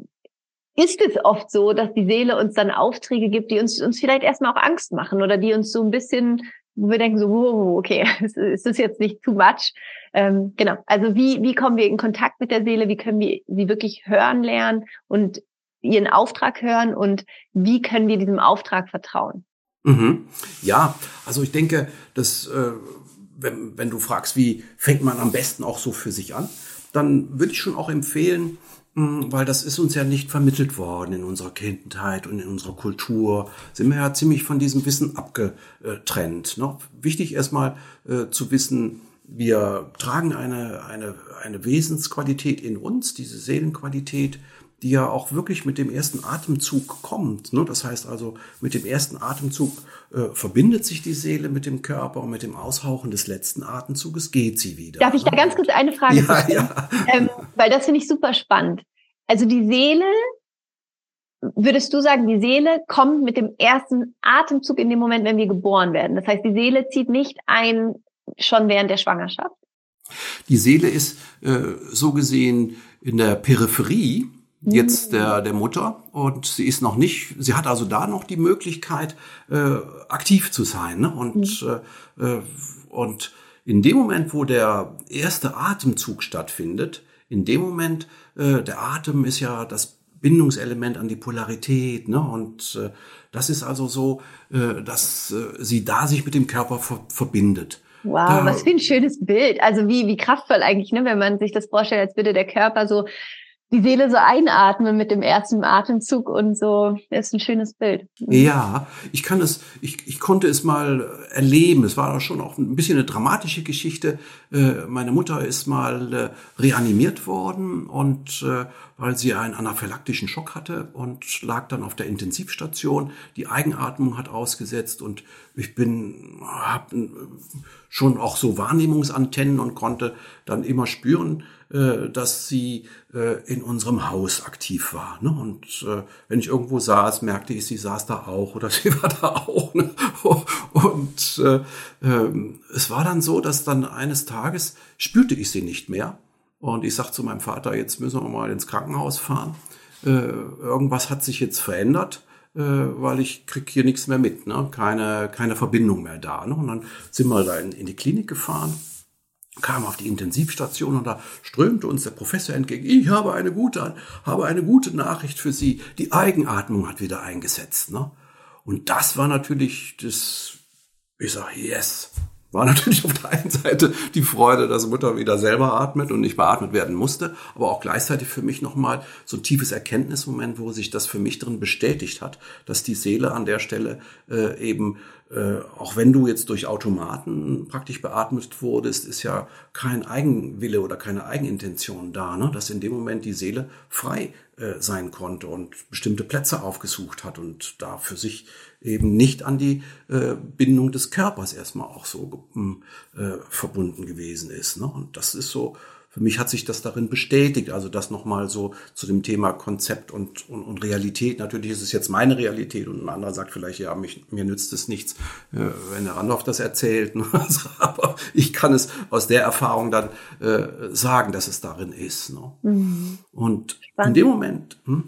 ist es oft so, dass die Seele uns dann Aufträge gibt, die uns, uns vielleicht erstmal auch Angst machen oder die uns so ein bisschen, wo wir denken so, wow, okay, ist das jetzt nicht too much? Ähm, genau. Also wie, wie kommen wir in Kontakt mit der Seele? Wie können wir sie wirklich hören lernen und ihren Auftrag hören und wie können wir diesem Auftrag vertrauen? Mhm. Ja, also ich denke, dass äh, wenn, wenn du fragst, wie fängt man am besten auch so für sich an, dann würde ich schon auch empfehlen, weil das ist uns ja nicht vermittelt worden in unserer Kindheit und in unserer Kultur. Sind wir ja ziemlich von diesem Wissen abgetrennt. Ne? Wichtig erstmal äh, zu wissen, wir tragen eine, eine, eine Wesensqualität in uns, diese Seelenqualität, die ja auch wirklich mit dem ersten Atemzug kommt. Ne? Das heißt also, mit dem ersten Atemzug äh, verbindet sich die Seele mit dem Körper und mit dem Aushauchen des letzten Atemzuges geht sie wieder. Darf ich da ne? ganz kurz eine Frage ja, stellen? Ja. Ähm, weil das finde ich super spannend. Also die Seele, würdest du sagen, die Seele kommt mit dem ersten Atemzug in dem Moment, wenn wir geboren werden. Das heißt, die Seele zieht nicht ein schon während der Schwangerschaft. Die Seele ist äh, so gesehen in der Peripherie jetzt der, der Mutter und sie ist noch nicht, sie hat also da noch die Möglichkeit, äh, aktiv zu sein. Ne? Und, mhm. äh, und in dem Moment, wo der erste Atemzug stattfindet, in dem Moment, äh, der Atem ist ja das Bindungselement an die Polarität, ne? Und äh, das ist also so, äh, dass äh, sie da sich mit dem Körper ver verbindet. Wow, da, was für ein schönes Bild. Also wie, wie kraftvoll eigentlich, ne, wenn man sich das vorstellt, als würde der Körper so die Seele so einatmen mit dem ersten Atemzug und so. Ist ein schönes Bild. Ja, ich kann es, ich, ich konnte es mal erleben. Es war schon auch ein bisschen eine dramatische Geschichte. Äh, meine Mutter ist mal äh, reanimiert worden und äh, weil sie einen anaphylaktischen Schock hatte und lag dann auf der Intensivstation. Die Eigenatmung hat ausgesetzt und ich bin, hab schon auch so Wahrnehmungsantennen und konnte dann immer spüren, äh, dass sie äh, in unserem Haus aktiv war. Ne? Und äh, wenn ich irgendwo saß, merkte ich, sie saß da auch oder sie war da auch. Ne? Und äh, äh, es war dann so, dass dann eines Tages spürte ich sie nicht mehr. Und ich sagte zu meinem Vater, jetzt müssen wir mal ins Krankenhaus fahren. Irgendwas hat sich jetzt verändert weil ich krieg hier nichts mehr mit, ne? keine, keine Verbindung mehr da. Ne? Und dann sind wir da in, in die Klinik gefahren kam auf die Intensivstation und da strömte uns der Professor entgegen. Ich habe eine gute, habe eine gute Nachricht für Sie. Die Eigenatmung hat wieder eingesetzt. Ne? Und das war natürlich das, ich sage, yes, war natürlich auf der einen Seite die Freude, dass Mutter wieder selber atmet und nicht beatmet werden musste, aber auch gleichzeitig für mich nochmal so ein tiefes Erkenntnismoment, wo sich das für mich drin bestätigt hat, dass die Seele an der Stelle äh, eben, äh, auch wenn du jetzt durch Automaten praktisch beatmet wurdest, ist ja kein Eigenwille oder keine Eigenintention da, ne? dass in dem Moment die Seele frei äh, sein konnte und bestimmte Plätze aufgesucht hat und da für sich eben nicht an die äh, Bindung des Körpers erstmal auch so äh, verbunden gewesen ist. Ne? Und das ist so, für mich hat sich das darin bestätigt. Also das nochmal so zu dem Thema Konzept und, und, und Realität. Natürlich ist es jetzt meine Realität und ein anderer sagt vielleicht, ja, mich, mir nützt es nichts, äh, wenn der Randolph das erzählt. Ne? Aber ich kann es aus der Erfahrung dann äh, sagen, dass es darin ist. Ne? Mhm. Und Spannend. in dem Moment. Hm?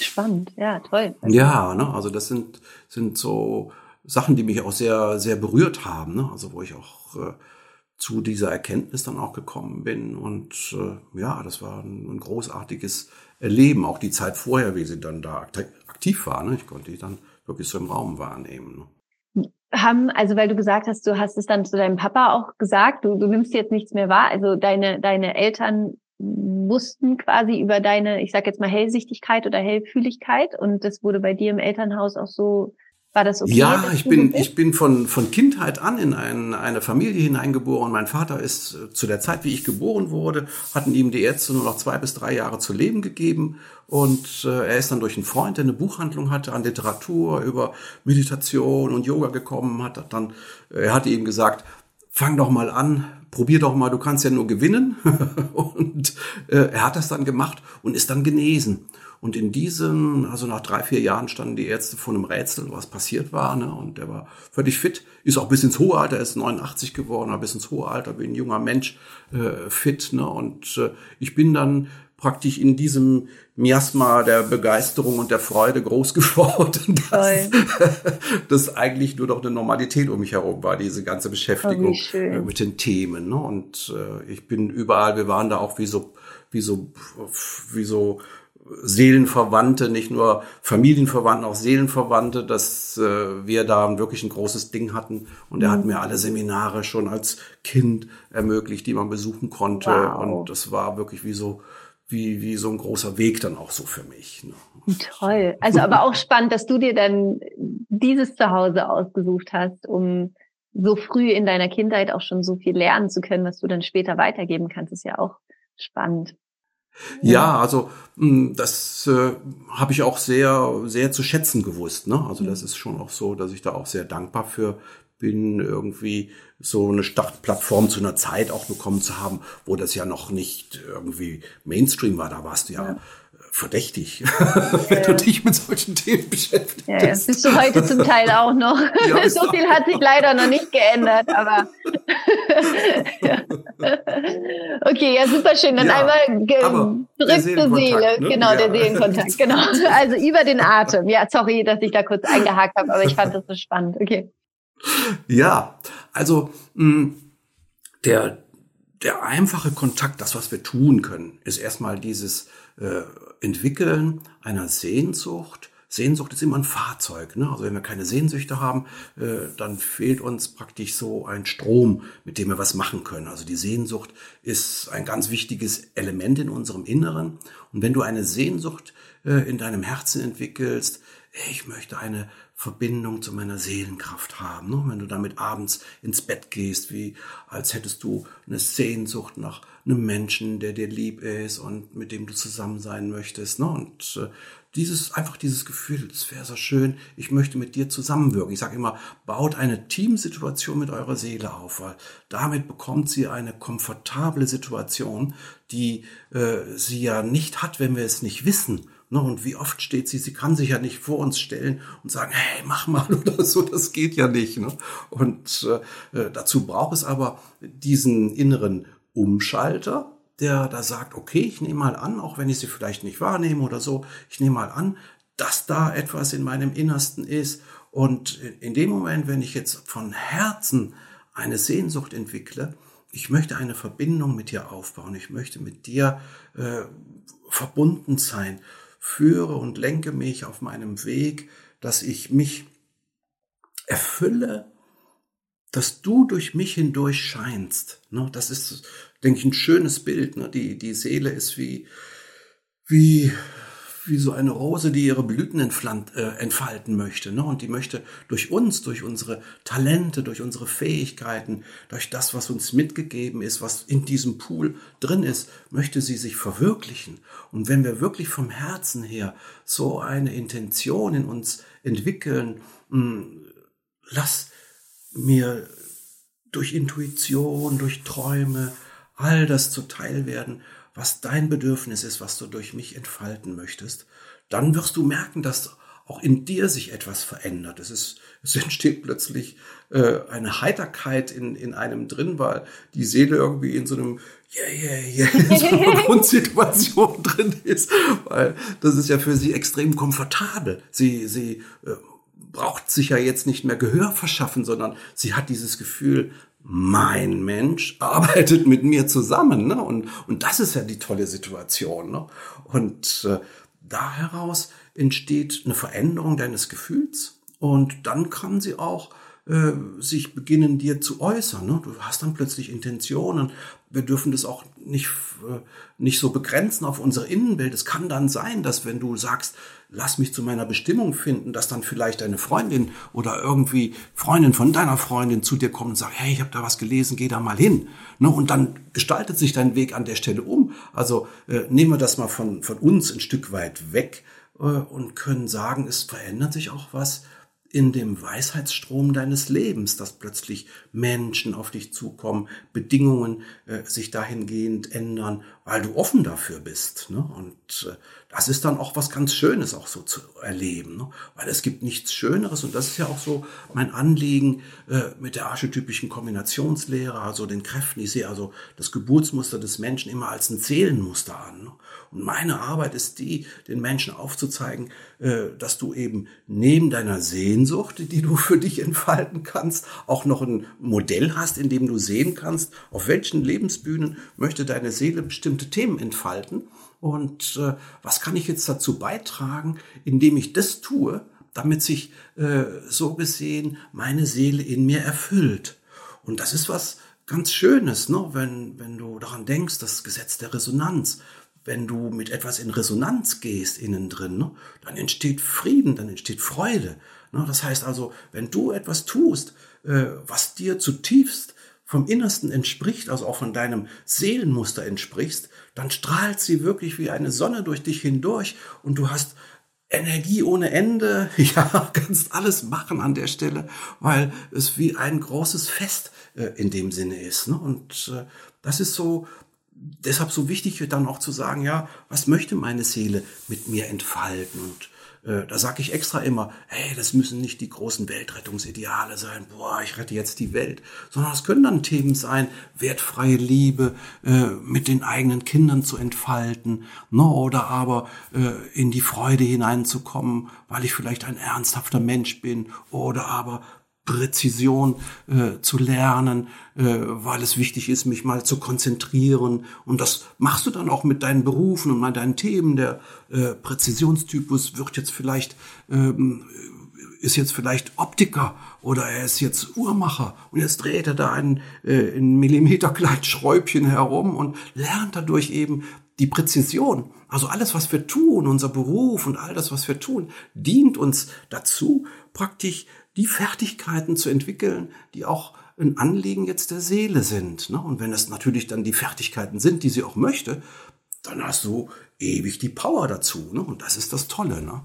Spannend, ja, toll. Ja, ne? also das sind, sind so Sachen, die mich auch sehr, sehr berührt haben. Ne? Also wo ich auch äh, zu dieser Erkenntnis dann auch gekommen bin. Und äh, ja, das war ein, ein, großartiges Erleben. Auch die Zeit vorher, wie sie dann da aktiv war. Ne? Ich konnte die dann wirklich so im Raum wahrnehmen. Ne? Haben, also weil du gesagt hast, du hast es dann zu deinem Papa auch gesagt, du, du nimmst jetzt nichts mehr wahr. Also deine, deine Eltern wussten quasi über deine, ich sag jetzt mal Hellsichtigkeit oder Hellfühligkeit und das wurde bei dir im Elternhaus auch so war das okay? Ja, ich bin, ich bin von, von Kindheit an in ein, eine Familie hineingeboren. Mein Vater ist äh, zu der Zeit, wie ich geboren wurde, hatten ihm die Ärzte nur noch zwei bis drei Jahre zu leben gegeben. Und äh, er ist dann durch einen Freund, der eine Buchhandlung hatte, an Literatur über Meditation und Yoga gekommen, hat dann, äh, er hatte ihm gesagt, fang doch mal an, probier doch mal, du kannst ja nur gewinnen. und äh, er hat das dann gemacht und ist dann genesen. Und in diesem, also nach drei, vier Jahren standen die Ärzte vor einem Rätsel, was passiert war. Ne? Und der war völlig fit, ist auch bis ins hohe Alter, er ist 89 geworden, aber bis ins hohe Alter, wie ein junger Mensch äh, fit. Ne? Und äh, ich bin dann praktisch in diesem Miasma der Begeisterung und der Freude groß geworden, dass das eigentlich nur noch eine Normalität um mich herum war, diese ganze Beschäftigung oh, mit den Themen. Ne? Und äh, ich bin überall, wir waren da auch wie so, wie so, wie so Seelenverwandte, nicht nur Familienverwandten, auch Seelenverwandte, dass äh, wir da wirklich ein großes Ding hatten. Und er hat mhm. mir alle Seminare schon als Kind ermöglicht, die man besuchen konnte. Wow. Und das war wirklich wie so, wie, wie so ein großer Weg dann auch so für mich. Ne? Toll. Also aber auch spannend, dass du dir dann dieses Zuhause ausgesucht hast, um so früh in deiner Kindheit auch schon so viel lernen zu können, was du dann später weitergeben kannst, ist ja auch spannend. Ja, also hm, das äh, habe ich auch sehr, sehr zu schätzen gewusst. Ne? Also das ist schon auch so, dass ich da auch sehr dankbar für bin, irgendwie so eine Startplattform zu einer Zeit auch bekommen zu haben, wo das ja noch nicht irgendwie Mainstream war. Da warst du ja, ja verdächtig, wenn du dich mit solchen Themen beschäftigst. Ja, das bist du heute zum Teil auch noch. Ja, so viel hat sich leider noch nicht geändert, aber okay, ja, super schön. Dann ja, einmal zurück zur Seele, ne? genau, ja. der Seelenkontakt, genau. Also über den Atem. Ja, sorry, dass ich da kurz eingehakt habe, aber ich fand das so spannend. Okay. Ja, also mh, der der einfache Kontakt, das, was wir tun können, ist erstmal dieses äh, Entwickeln einer Sehnsucht, Sehnsucht ist immer ein Fahrzeug. Ne? Also wenn wir keine Sehnsüchte haben, äh, dann fehlt uns praktisch so ein Strom, mit dem wir was machen können. Also die Sehnsucht ist ein ganz wichtiges Element in unserem Inneren. Und wenn du eine Sehnsucht äh, in deinem Herzen entwickelst, ich möchte eine Verbindung zu meiner Seelenkraft haben. Ne? Wenn du damit abends ins Bett gehst, wie als hättest du eine Sehnsucht nach einem Menschen, der dir lieb ist und mit dem du zusammen sein möchtest. Ne? Und äh, dieses, einfach dieses Gefühl, es wäre so schön, ich möchte mit dir zusammenwirken. Ich sage immer, baut eine Teamsituation mit eurer Seele auf, weil damit bekommt sie eine komfortable Situation, die äh, sie ja nicht hat, wenn wir es nicht wissen. Ne, und wie oft steht sie, sie kann sich ja nicht vor uns stellen und sagen, hey, mach mal oder so, das geht ja nicht. Ne? Und äh, äh dazu braucht es aber diesen inneren Umschalter, der da sagt, okay, ich nehme mal an, auch wenn ich sie vielleicht nicht wahrnehme oder so, ich nehme mal an, dass da etwas in meinem Innersten ist. Und in dem Moment, wenn ich jetzt von Herzen eine Sehnsucht entwickle, ich möchte eine Verbindung mit dir aufbauen, ich möchte mit dir äh, verbunden sein, führe und lenke mich auf meinem Weg, dass ich mich erfülle dass du durch mich hindurch scheinst. Ne? Das ist, denke ich, ein schönes Bild. Ne? Die, die Seele ist wie, wie, wie so eine Rose, die ihre Blüten äh, entfalten möchte. Ne? Und die möchte durch uns, durch unsere Talente, durch unsere Fähigkeiten, durch das, was uns mitgegeben ist, was in diesem Pool drin ist, möchte sie sich verwirklichen. Und wenn wir wirklich vom Herzen her so eine Intention in uns entwickeln, mh, hm, lass, mir durch Intuition, durch Träume, all das zuteil werden, was dein Bedürfnis ist, was du durch mich entfalten möchtest, dann wirst du merken, dass auch in dir sich etwas verändert. Es, ist, es entsteht plötzlich äh, eine Heiterkeit in, in einem drin, weil die Seele irgendwie in so einem yeah, yeah, yeah, so einer Grundsituation drin ist, weil das ist ja für sie extrem komfortabel. Sie, sie äh, braucht sich ja jetzt nicht mehr Gehör verschaffen, sondern sie hat dieses Gefühl, mein Mensch arbeitet mit mir zusammen. Ne? Und, und das ist ja die tolle Situation. Ne? Und äh, da heraus entsteht eine Veränderung deines Gefühls und dann kann sie auch äh, sich beginnen dir zu äußern. Ne? Du hast dann plötzlich Intentionen. Wir dürfen das auch nicht, äh, nicht so begrenzen auf unser Innenbild. Es kann dann sein, dass wenn du sagst, lass mich zu meiner Bestimmung finden, dass dann vielleicht deine Freundin oder irgendwie Freundin von deiner Freundin zu dir kommt und sagt, hey, ich habe da was gelesen, geh da mal hin. Ne? Und dann gestaltet sich dein Weg an der Stelle um. Also äh, nehmen wir das mal von, von uns ein Stück weit weg äh, und können sagen, es verändert sich auch was in dem Weisheitsstrom deines Lebens, dass plötzlich Menschen auf dich zukommen, Bedingungen äh, sich dahingehend ändern, weil du offen dafür bist. Ne? Und äh, das ist dann auch was ganz Schönes auch so zu erleben, ne? weil es gibt nichts Schöneres und das ist ja auch so mein Anliegen äh, mit der archetypischen Kombinationslehre, also den Kräften. Ich sehe also das Geburtsmuster des Menschen immer als ein Seelenmuster an. Ne? Und meine Arbeit ist die, den Menschen aufzuzeigen, äh, dass du eben neben deiner Sehnsucht, die du für dich entfalten kannst, auch noch ein Modell hast, in dem du sehen kannst, auf welchen Lebensbühnen möchte deine Seele bestimmte Themen entfalten. Und äh, was kann ich jetzt dazu beitragen, indem ich das tue, damit sich äh, so gesehen meine Seele in mir erfüllt. Und das ist was ganz Schönes, ne? wenn, wenn du daran denkst, das Gesetz der Resonanz wenn du mit etwas in Resonanz gehst innen drin, ne, dann entsteht Frieden, dann entsteht Freude. Ne? Das heißt also, wenn du etwas tust, äh, was dir zutiefst vom Innersten entspricht, also auch von deinem Seelenmuster entsprichst, dann strahlt sie wirklich wie eine Sonne durch dich hindurch und du hast Energie ohne Ende, ja, kannst alles machen an der Stelle, weil es wie ein großes Fest äh, in dem Sinne ist. Ne? Und äh, das ist so deshalb so wichtig dann auch zu sagen, ja, was möchte meine Seele mit mir entfalten? Und äh, da sage ich extra immer, hey, das müssen nicht die großen Weltrettungsideale sein, boah, ich rette jetzt die Welt, sondern es können dann Themen sein, wertfreie Liebe äh, mit den eigenen Kindern zu entfalten, ne, oder aber äh, in die Freude hineinzukommen, weil ich vielleicht ein ernsthafter Mensch bin, oder aber Präzision äh, zu lernen, äh, weil es wichtig ist, mich mal zu konzentrieren. Und das machst du dann auch mit deinen Berufen und mit deinen Themen. Der äh, Präzisionstypus wird jetzt vielleicht ähm, ist jetzt vielleicht Optiker oder er ist jetzt Uhrmacher und jetzt dreht er da ein, äh, ein Millimeter Schräubchen herum und lernt dadurch eben die Präzision. Also alles, was wir tun, unser Beruf und all das, was wir tun, dient uns dazu, praktisch die Fertigkeiten zu entwickeln, die auch ein Anliegen jetzt der Seele sind. Ne? Und wenn es natürlich dann die Fertigkeiten sind, die sie auch möchte, dann hast du ewig die Power dazu. Ne? Und das ist das Tolle. Ne?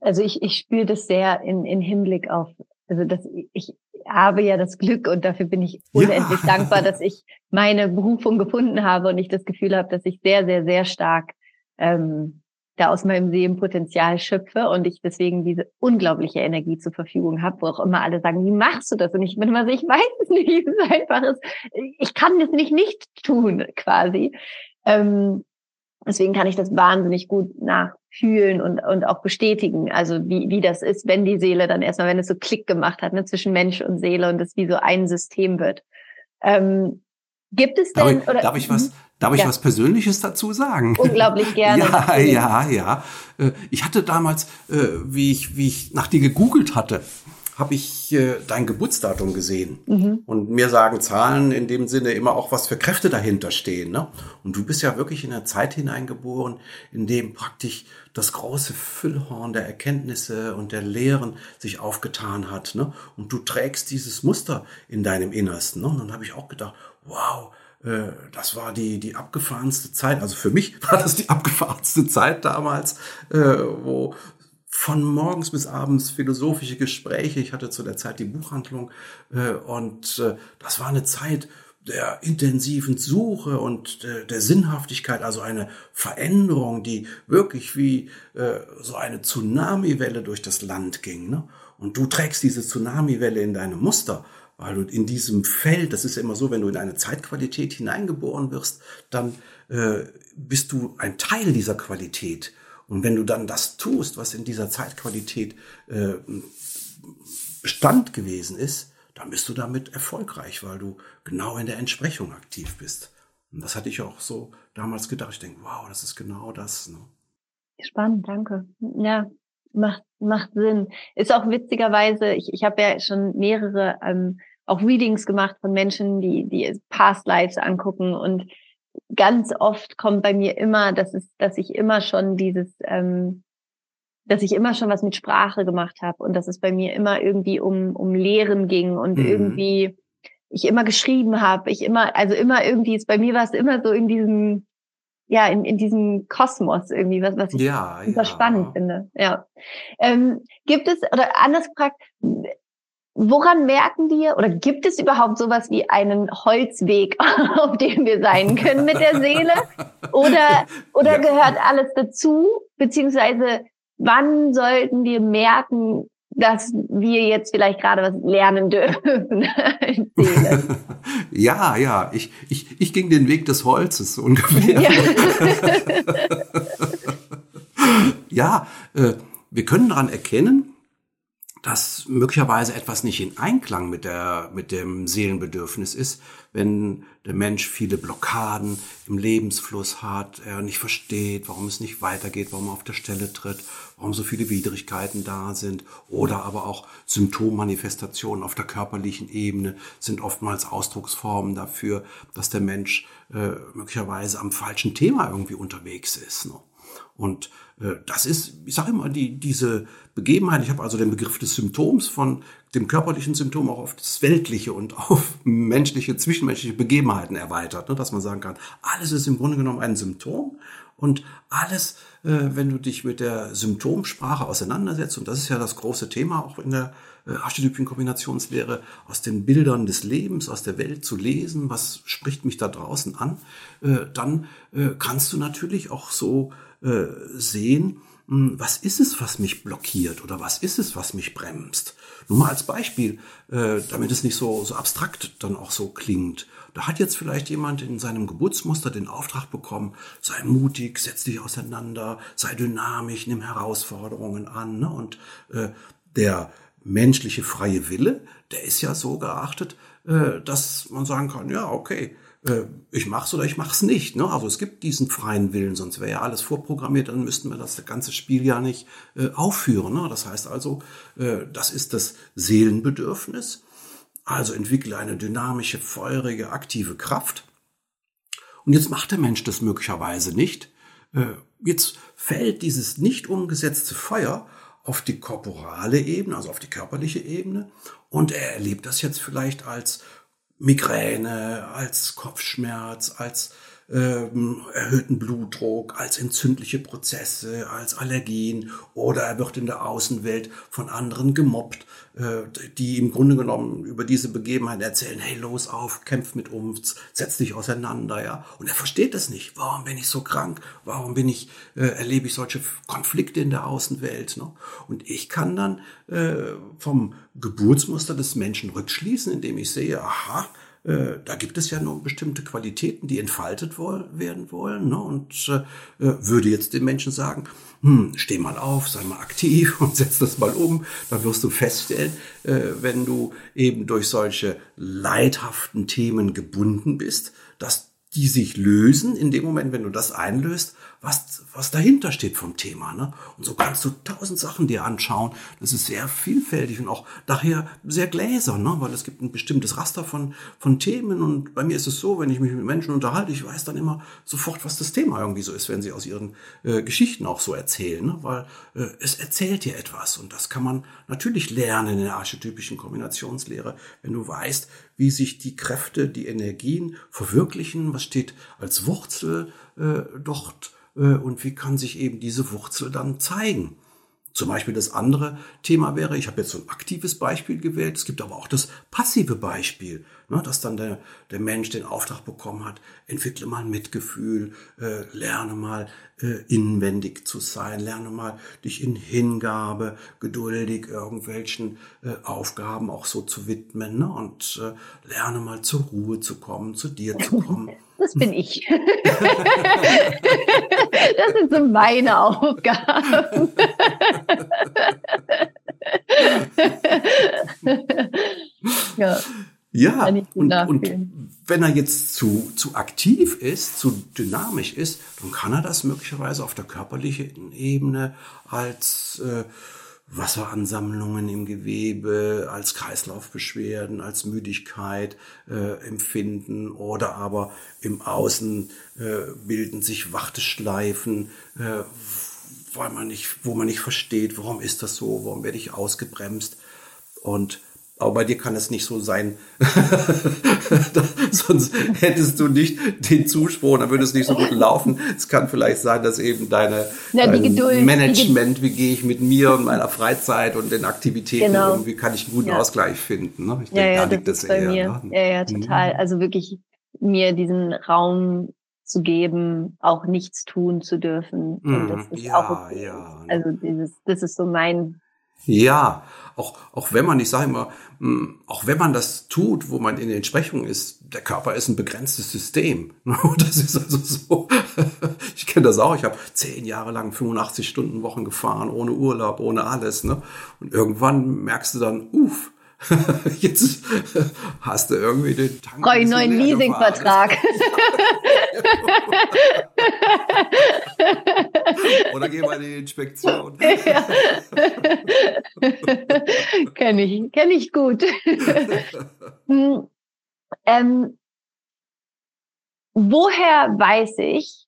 Also ich, ich spüre das sehr in, in Hinblick auf, also das, ich habe ja das Glück und dafür bin ich unendlich ja. dankbar, dass ich meine Berufung gefunden habe und ich das Gefühl habe, dass ich sehr, sehr, sehr stark ähm, da aus meinem Seelenpotenzial schöpfe und ich deswegen diese unglaubliche Energie zur Verfügung habe, wo auch immer alle sagen, wie machst du das? Und ich bin immer so, ich weiß es nicht, wie es einfach ist. Ich kann es nicht nicht tun, quasi. Ähm, deswegen kann ich das wahnsinnig gut nachfühlen und, und auch bestätigen, also wie, wie das ist, wenn die Seele dann erstmal, wenn es so Klick gemacht hat, ne, zwischen Mensch und Seele und es wie so ein System wird. Ähm, gibt es denn, darf ich, oder, darf ich was, mhm. Darf ich ja. was Persönliches dazu sagen? Unglaublich gerne. ja, ja, ja. Äh, ich hatte damals, äh, wie ich, wie ich nach dir gegoogelt hatte, habe ich äh, dein Geburtsdatum gesehen. Mhm. Und mir sagen Zahlen in dem Sinne immer auch, was für Kräfte dahinter stehen. Ne? Und du bist ja wirklich in eine Zeit hineingeboren, in dem praktisch das große Füllhorn der Erkenntnisse und der Lehren sich aufgetan hat. Ne? Und du trägst dieses Muster in deinem Innersten. Ne? Und dann habe ich auch gedacht, wow, äh, das war die, die abgefahrenste Zeit. Also für mich war das die abgefahrenste Zeit damals, äh, wo von morgens bis abends philosophische Gespräche. Ich hatte zu der Zeit die Buchhandlung äh, und das war eine Zeit der intensiven Suche und der Sinnhaftigkeit, also eine Veränderung, die wirklich wie so eine Tsunamiwelle durch das Land ging. Ne? Und du trägst diese Tsunamiwelle in deinem Muster weil du in diesem Feld, das ist ja immer so, wenn du in eine Zeitqualität hineingeboren wirst, dann äh, bist du ein Teil dieser Qualität. Und wenn du dann das tust, was in dieser Zeitqualität äh, Bestand gewesen ist, dann bist du damit erfolgreich, weil du genau in der Entsprechung aktiv bist. Und das hatte ich auch so damals gedacht. Ich denke, wow, das ist genau das. Ne? Spannend, danke. Ja, macht, macht Sinn. Ist auch witzigerweise, ich, ich habe ja schon mehrere ähm, auch Readings gemacht von Menschen, die, die Past Lives angucken und ganz oft kommt bei mir immer, dass es, dass ich immer schon dieses, ähm, dass ich immer schon was mit Sprache gemacht habe und dass es bei mir immer irgendwie um um Lehren ging und mhm. irgendwie ich immer geschrieben habe, ich immer, also immer irgendwie ist bei mir war es immer so in diesem ja, in, in diesem Kosmos irgendwie, was, was ich ja, super ja. spannend finde. Ja. Ähm, gibt es, oder anders gefragt, woran merken wir, oder gibt es überhaupt sowas wie einen Holzweg, auf dem wir sein können mit der Seele? Oder, oder ja. gehört alles dazu? Beziehungsweise, wann sollten wir merken, dass wir jetzt vielleicht gerade was lernen dürfen. ja, ja, ich, ich, ich ging den Weg des Holzes ungefähr. Ja, ja äh, wir können daran erkennen, dass möglicherweise etwas nicht in Einklang mit der, mit dem Seelenbedürfnis ist, wenn der Mensch viele Blockaden im Lebensfluss hat, er nicht versteht, warum es nicht weitergeht, warum er auf der Stelle tritt, warum so viele Widrigkeiten da sind oder aber auch Symptommanifestationen auf der körperlichen Ebene sind oftmals Ausdrucksformen dafür, dass der Mensch äh, möglicherweise am falschen Thema irgendwie unterwegs ist. Ne? Und äh, das ist, ich sage immer, die, diese Begebenheit, ich habe also den Begriff des Symptoms von dem körperlichen Symptom auch auf das Weltliche und auf menschliche, zwischenmenschliche Begebenheiten erweitert, ne, dass man sagen kann, alles ist im Grunde genommen ein Symptom und alles, wenn du dich mit der Symptomsprache auseinandersetzt, und das ist ja das große Thema auch in der äh, Archetypen-Kombinationslehre, aus den Bildern des Lebens, aus der Welt zu lesen, was spricht mich da draußen an, äh, dann äh, kannst du natürlich auch so äh, sehen, hm, was ist es, was mich blockiert oder was ist es, was mich bremst. Nur mal als Beispiel, äh, damit es nicht so, so abstrakt dann auch so klingt. Da hat jetzt vielleicht jemand in seinem Geburtsmuster den Auftrag bekommen, sei mutig, setz dich auseinander, sei dynamisch, nimm Herausforderungen an. Ne? Und äh, der menschliche freie Wille, der ist ja so geachtet, äh, dass man sagen kann, ja, okay, äh, ich mach's oder ich mach's nicht. Ne? Also es gibt diesen freien Willen, sonst wäre ja alles vorprogrammiert, dann müssten wir das ganze Spiel ja nicht äh, aufführen. Ne? Das heißt also, äh, das ist das Seelenbedürfnis. Also entwickle eine dynamische, feurige, aktive Kraft. Und jetzt macht der Mensch das möglicherweise nicht. Äh, jetzt fällt dieses nicht umgesetzte Feuer auf die korporale Ebene, also auf die körperliche Ebene. Und er erlebt das jetzt vielleicht als Migräne, als Kopfschmerz, als ähm, erhöhten Blutdruck, als entzündliche Prozesse, als Allergien oder er wird in der Außenwelt von anderen gemobbt, äh, die im Grunde genommen über diese Begebenheit erzählen, hey, los auf, kämpf mit uns, setz dich auseinander, ja. Und er versteht das nicht. Warum bin ich so krank? Warum bin ich, äh, erlebe ich solche Konflikte in der Außenwelt? Ne? Und ich kann dann äh, vom Geburtsmuster des Menschen rückschließen, indem ich sehe, aha, da gibt es ja nur bestimmte Qualitäten, die entfaltet werden wollen. Ne? Und äh, würde jetzt den Menschen sagen, hm, steh mal auf, sei mal aktiv und setz das mal um, dann wirst du feststellen, äh, wenn du eben durch solche leidhaften Themen gebunden bist, dass die sich lösen in dem Moment, wenn du das einlöst, was, was dahinter steht vom Thema. Ne? Und so kannst du tausend Sachen dir anschauen. Das ist sehr vielfältig und auch daher sehr gläsern, ne? weil es gibt ein bestimmtes Raster von, von Themen. Und bei mir ist es so, wenn ich mich mit Menschen unterhalte, ich weiß dann immer sofort, was das Thema irgendwie so ist, wenn sie aus ihren äh, Geschichten auch so erzählen. Ne? Weil äh, es erzählt dir etwas. Und das kann man natürlich lernen in der archetypischen Kombinationslehre, wenn du weißt, wie sich die Kräfte, die Energien verwirklichen, was steht als Wurzel äh, dort und wie kann sich eben diese Wurzel dann zeigen. Zum Beispiel das andere Thema wäre, ich habe jetzt so ein aktives Beispiel gewählt, es gibt aber auch das passive Beispiel, ne, dass dann der, der Mensch den Auftrag bekommen hat, entwickle mal Mitgefühl, äh, lerne mal äh, inwendig zu sein, lerne mal dich in Hingabe, geduldig irgendwelchen äh, Aufgaben auch so zu widmen ne, und äh, lerne mal zur Ruhe zu kommen, zu dir zu kommen. Das bin ich. das sind so meine Aufgaben. ja. Ja, und, und, wenn er jetzt zu, zu aktiv ist, zu dynamisch ist, dann kann er das möglicherweise auf der körperlichen Ebene als äh, Wasseransammlungen im Gewebe, als Kreislaufbeschwerden, als Müdigkeit äh, empfinden oder aber im Außen äh, bilden sich Warteschleifen, äh, weil man nicht, wo man nicht versteht, warum ist das so, warum werde ich ausgebremst? Und aber bei dir kann es nicht so sein. Sonst hättest du nicht den Zuspruch, dann würde es nicht so gut laufen. Es kann vielleicht sein, dass eben deine ja, dein Geduld, Management, wie gehe ich mit mir und meiner Freizeit und den Aktivitäten genau. um, wie kann ich einen guten ja. Ausgleich finden. Ne? Ich ja, denke, ja, da liegt das, das bei eher. Mir. Ne? Ja, ja, total. Mhm. Also wirklich mir diesen Raum zu geben, auch nichts tun zu dürfen. Und mhm. das ist ja, auch okay. ja. Also dieses, das ist so mein ja, auch, auch wenn man, ich sage immer, hm, auch wenn man das tut, wo man in der Entsprechung ist, der Körper ist ein begrenztes System. Das ist also so, ich kenne das auch, ich habe zehn Jahre lang 85 Stunden Wochen gefahren, ohne Urlaub, ohne alles. Ne? Und irgendwann merkst du dann, uff, Jetzt hast du irgendwie den Tank. Brauche ich neuen Leasingvertrag. Oder geh mal in die Inspektion. Ja. Kenne ich, kenne ich gut. hm, ähm, woher weiß ich,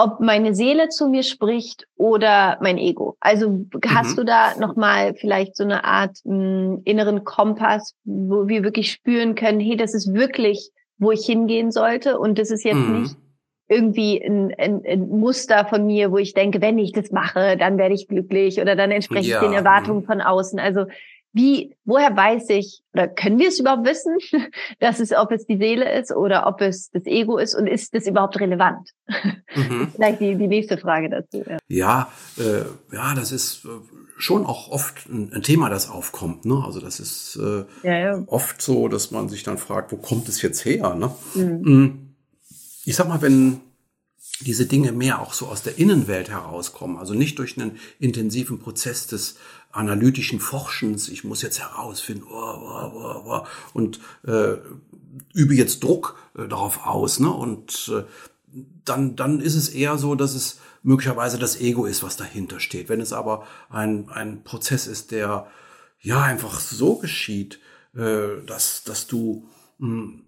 ob meine Seele zu mir spricht oder mein Ego. Also hast mhm. du da nochmal vielleicht so eine Art mh, hm, inneren Kompass, wo wir wirklich spüren können, hey, das ist wirklich, wo ich hingehen sollte und das ist jetzt mhm. nicht irgendwie ein, ein, ein, Muster von mir, wo ich denke, wenn ich das mache, dann werde ich glücklich oder dann entspreche ja. ich den Erwartungen von außen. Also wie, woher weiß ich, oder können wir es überhaupt wissen, dass es, ob es die Seele ist oder ob es das Ego ist und ist das überhaupt relevant? Mhm. Vielleicht die, die nächste Frage dazu. Ja, ja, äh, ja das ist äh, schon auch oft ein, ein, Thema, das aufkommt. Ne? Also das ist äh, ja, ja. oft so, dass man sich dann fragt, wo kommt es jetzt her? Ne? Mhm. Mm. Ich sag mal, wenn diese Dinge mehr auch so aus der Innenwelt herauskommen, also nicht durch einen intensiven Prozess des analytischen Forschens, ich muss jetzt herausfinden, oh, oh, oh, oh, und äh, übe jetzt Druck äh, darauf aus. Ne? Und äh, dann, dann ist es eher so, dass es möglicherweise das Ego ist, was dahinter steht. Wenn es aber ein, ein Prozess ist, der ja einfach so geschieht, äh, dass, dass du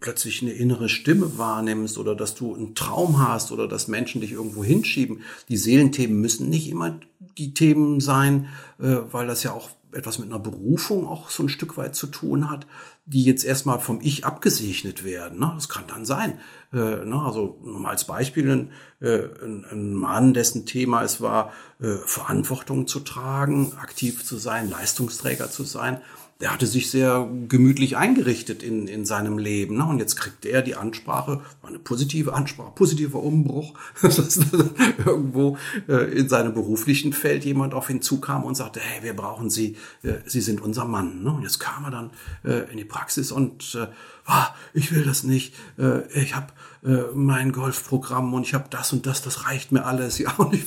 plötzlich eine innere Stimme wahrnimmst oder dass du einen Traum hast oder dass Menschen dich irgendwo hinschieben. Die Seelenthemen müssen nicht immer die Themen sein, äh, weil das ja auch etwas mit einer Berufung auch so ein Stück weit zu tun hat, die jetzt erstmal vom Ich abgesegnet werden. Ne? Das kann dann sein. Äh, ne? Also als Beispiel äh, ein Mann, dessen Thema es war, Verantwortung zu tragen, aktiv zu sein, Leistungsträger zu sein der hatte sich sehr gemütlich eingerichtet in, in seinem Leben. Ne? Und jetzt kriegt er die Ansprache, war eine positive Ansprache, positiver Umbruch, dass irgendwo äh, in seinem beruflichen Feld jemand auf ihn zukam und sagte, hey, wir brauchen Sie, äh, Sie sind unser Mann. Ne? Und jetzt kam er dann äh, in die Praxis und äh, ah, ich will das nicht, äh, ich habe äh, mein Golfprogramm und ich habe das und das, das reicht mir alles. Ja, und ich,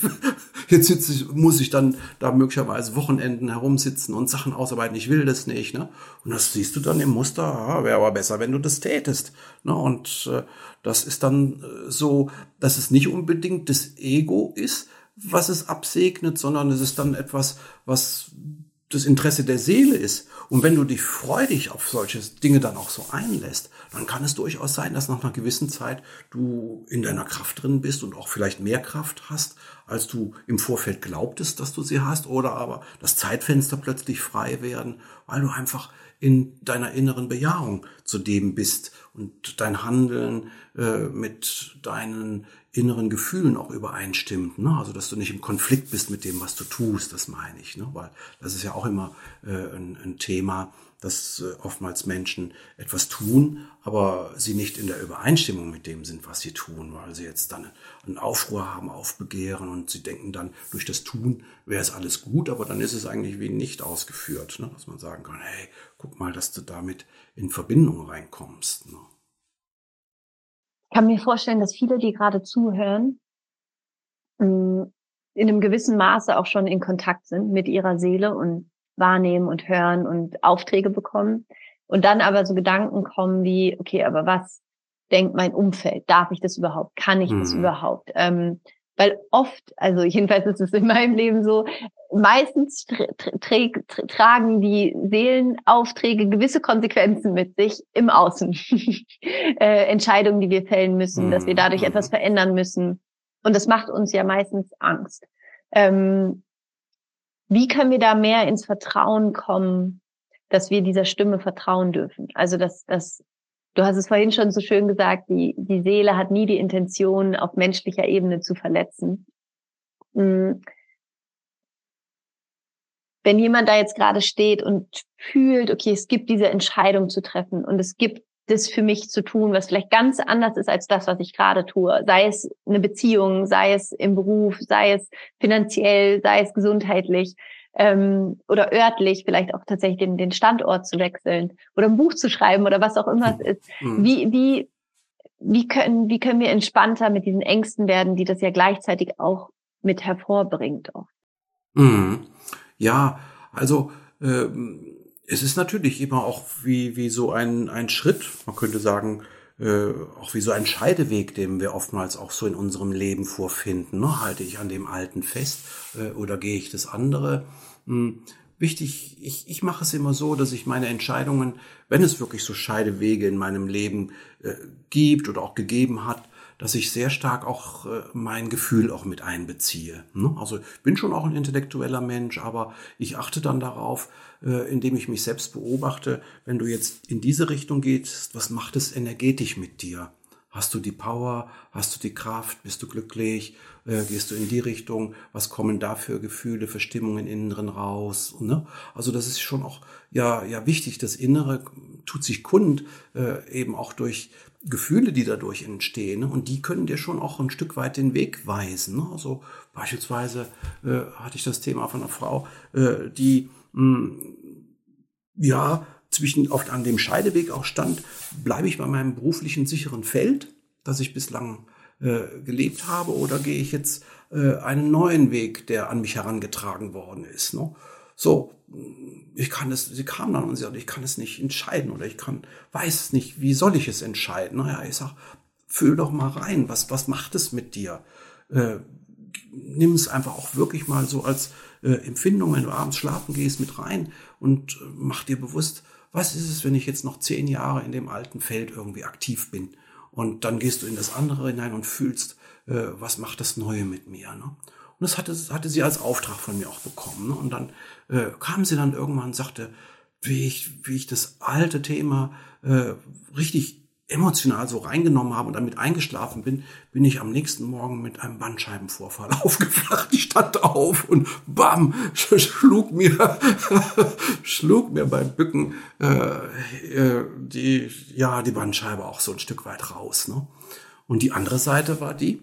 jetzt sitze ich, muss ich dann da möglicherweise Wochenenden herumsitzen und Sachen ausarbeiten. Ich will das nicht. Ne? Und das siehst du dann im Muster, ja, wäre aber besser, wenn du das tätest. Ne? Und äh, das ist dann äh, so, dass es nicht unbedingt das Ego ist, was es absegnet, sondern es ist dann etwas, was das Interesse der Seele ist. Und wenn du dich freudig auf solche Dinge dann auch so einlässt, dann kann es durchaus sein, dass nach einer gewissen Zeit du in deiner Kraft drin bist und auch vielleicht mehr Kraft hast, als du im Vorfeld glaubtest, dass du sie hast, oder aber das Zeitfenster plötzlich frei werden, weil du einfach in deiner inneren Bejahung zu dem bist und dein Handeln äh, mit deinen inneren Gefühlen auch übereinstimmt. Ne? Also dass du nicht im Konflikt bist mit dem, was du tust, das meine ich. Ne? Weil das ist ja auch immer äh, ein, ein Thema, dass äh, oftmals Menschen etwas tun, aber sie nicht in der Übereinstimmung mit dem sind, was sie tun, weil sie jetzt dann einen Aufruhr haben, aufbegehren und sie denken dann, durch das Tun wäre es alles gut, aber dann ist es eigentlich wie nicht ausgeführt, ne? dass man sagen kann, hey, guck mal, dass du damit in Verbindung reinkommst. Ne? Ich kann mir vorstellen, dass viele, die gerade zuhören, mm, in einem gewissen Maße auch schon in Kontakt sind mit ihrer Seele und wahrnehmen und hören und Aufträge bekommen. Und dann aber so Gedanken kommen wie, okay, aber was denkt mein Umfeld? Darf ich das überhaupt? Kann ich das mhm. überhaupt? Ähm, weil oft, also jedenfalls ist es in meinem Leben so, meistens tra tra tra tragen die Seelenaufträge gewisse Konsequenzen mit sich im Außen. äh, Entscheidungen, die wir fällen müssen, mhm. dass wir mhm. dadurch etwas mhm. verändern müssen. Und das macht uns ja meistens Angst. Ähm, wie können wir da mehr ins Vertrauen kommen, dass wir dieser Stimme vertrauen dürfen? Also, dass, dass du hast es vorhin schon so schön gesagt, die, die Seele hat nie die Intention, auf menschlicher Ebene zu verletzen. Hm. Wenn jemand da jetzt gerade steht und fühlt, okay, es gibt diese Entscheidung zu treffen und es gibt das für mich zu tun, was vielleicht ganz anders ist als das, was ich gerade tue. Sei es eine Beziehung, sei es im Beruf, sei es finanziell, sei es gesundheitlich ähm, oder örtlich, vielleicht auch tatsächlich den, den Standort zu wechseln oder ein Buch zu schreiben oder was auch immer es ist. Mhm. Wie, wie, wie, können, wie können wir entspannter mit diesen Ängsten werden, die das ja gleichzeitig auch mit hervorbringt? Auch? Mhm. Ja, also ähm es ist natürlich immer auch wie, wie so ein, ein Schritt, man könnte sagen, äh, auch wie so ein Scheideweg, den wir oftmals auch so in unserem Leben vorfinden. Ne? Halte ich an dem Alten fest äh, oder gehe ich das andere? Hm. Wichtig, ich, ich mache es immer so, dass ich meine Entscheidungen, wenn es wirklich so Scheidewege in meinem Leben äh, gibt oder auch gegeben hat, dass ich sehr stark auch äh, mein Gefühl auch mit einbeziehe. Ne? Also bin schon auch ein intellektueller Mensch, aber ich achte dann darauf, äh, indem ich mich selbst beobachte, wenn du jetzt in diese Richtung gehst, was macht es energetisch mit dir? Hast du die Power? Hast du die Kraft? Bist du glücklich? Äh, gehst du in die Richtung? Was kommen da für Gefühle, für Stimmungen innen drin raus? Ne? Also das ist schon auch ja ja wichtig. Das Innere tut sich kund äh, eben auch durch Gefühle, die dadurch entstehen. Ne? Und die können dir schon auch ein Stück weit den Weg weisen. Ne? Also beispielsweise äh, hatte ich das Thema von einer Frau, äh, die mh, hm, ja zwischen oft an dem Scheideweg auch stand, bleibe ich bei meinem beruflichen sicheren Feld, das ich bislang äh, gelebt habe, oder gehe ich jetzt äh, einen neuen Weg, der an mich herangetragen worden ist. Ne? so, ich kann es, sie kam dann und sie sagte, ich kann es nicht entscheiden oder ich kann, weiß nicht, wie soll ich es entscheiden? Naja, ich sag, fühl doch mal rein, was, was macht es mit dir? Äh, nimm es einfach auch wirklich mal so als äh, Empfindung, wenn du abends schlafen gehst, mit rein und äh, mach dir bewusst, was ist es, wenn ich jetzt noch zehn Jahre in dem alten Feld irgendwie aktiv bin? Und dann gehst du in das andere hinein und fühlst, äh, was macht das Neue mit mir? Ne? Und das hatte, hatte sie als Auftrag von mir auch bekommen. Ne? Und dann äh, kam sie dann irgendwann und sagte, wie ich, wie ich das alte Thema äh, richtig emotional so reingenommen habe und damit eingeschlafen bin, bin ich am nächsten Morgen mit einem Bandscheibenvorfall aufgewacht. Ich stand auf und bam, schlug mir, schlug mir beim Bücken äh, äh, die, ja, die Bandscheibe auch so ein Stück weit raus. Ne? Und die andere Seite war die,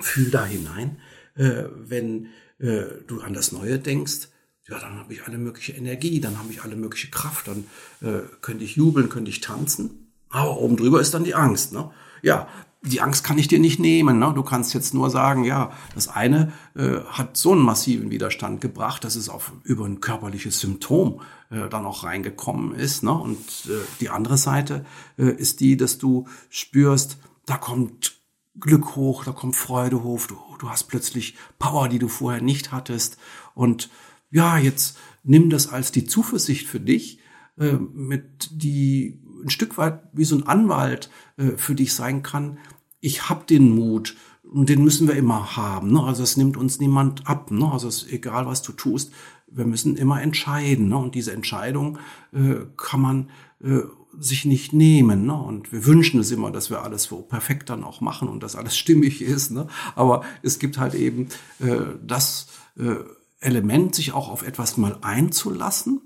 fühl da hinein, äh, wenn äh, du an das Neue denkst, ja, dann habe ich alle mögliche Energie, dann habe ich alle mögliche Kraft, dann äh, könnte ich jubeln, könnte ich tanzen. Aber oben drüber ist dann die Angst. Ne? Ja, die Angst kann ich dir nicht nehmen. Ne? Du kannst jetzt nur sagen, ja, das eine äh, hat so einen massiven Widerstand gebracht, dass es auf über ein körperliches Symptom äh, dann auch reingekommen ist. Ne? Und äh, die andere Seite äh, ist die, dass du spürst, da kommt Glück hoch, da kommt Freude hoch, du, du hast plötzlich Power, die du vorher nicht hattest. Und ja, jetzt nimm das als die Zuversicht für dich, äh, mit die ein Stück weit wie so ein Anwalt äh, für dich sein kann. Ich habe den Mut und den müssen wir immer haben. Ne? Also es nimmt uns niemand ab. Ne? Also es ist egal, was du tust, wir müssen immer entscheiden. Ne? Und diese Entscheidung äh, kann man äh, sich nicht nehmen. Ne? Und wir wünschen es immer, dass wir alles so perfekt dann auch machen und dass alles stimmig ist. Ne? Aber es gibt halt eben äh, das äh, Element, sich auch auf etwas mal einzulassen,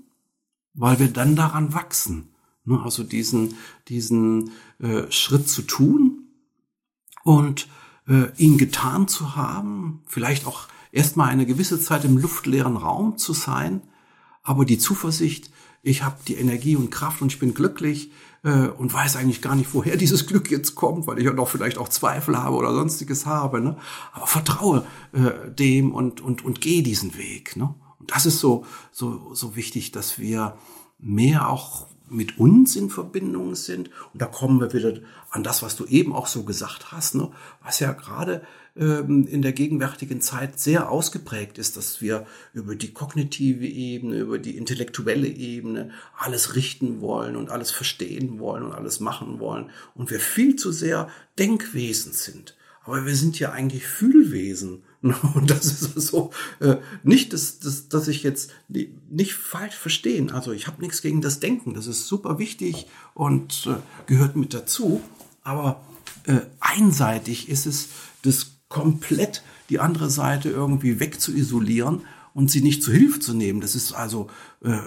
weil wir dann daran wachsen. Ne, also diesen, diesen äh, Schritt zu tun und äh, ihn getan zu haben, vielleicht auch erstmal eine gewisse Zeit im luftleeren Raum zu sein, aber die Zuversicht, ich habe die Energie und Kraft und ich bin glücklich äh, und weiß eigentlich gar nicht, woher dieses Glück jetzt kommt, weil ich ja doch vielleicht auch Zweifel habe oder sonstiges habe. Ne? Aber vertraue äh, dem und, und, und gehe diesen Weg. Ne? Und das ist so, so, so wichtig, dass wir mehr auch mit uns in Verbindung sind. Und da kommen wir wieder an das, was du eben auch so gesagt hast, ne? was ja gerade ähm, in der gegenwärtigen Zeit sehr ausgeprägt ist, dass wir über die kognitive Ebene, über die intellektuelle Ebene alles richten wollen und alles verstehen wollen und alles machen wollen. Und wir viel zu sehr Denkwesen sind. Aber wir sind ja eigentlich Fühlwesen. Und das ist so, äh, nicht, dass, dass, dass ich jetzt nicht falsch verstehen. Also ich habe nichts gegen das Denken. Das ist super wichtig und äh, gehört mit dazu. Aber äh, einseitig ist es, das komplett die andere Seite irgendwie wegzuisolieren und sie nicht zu Hilfe zu nehmen. Das ist also äh,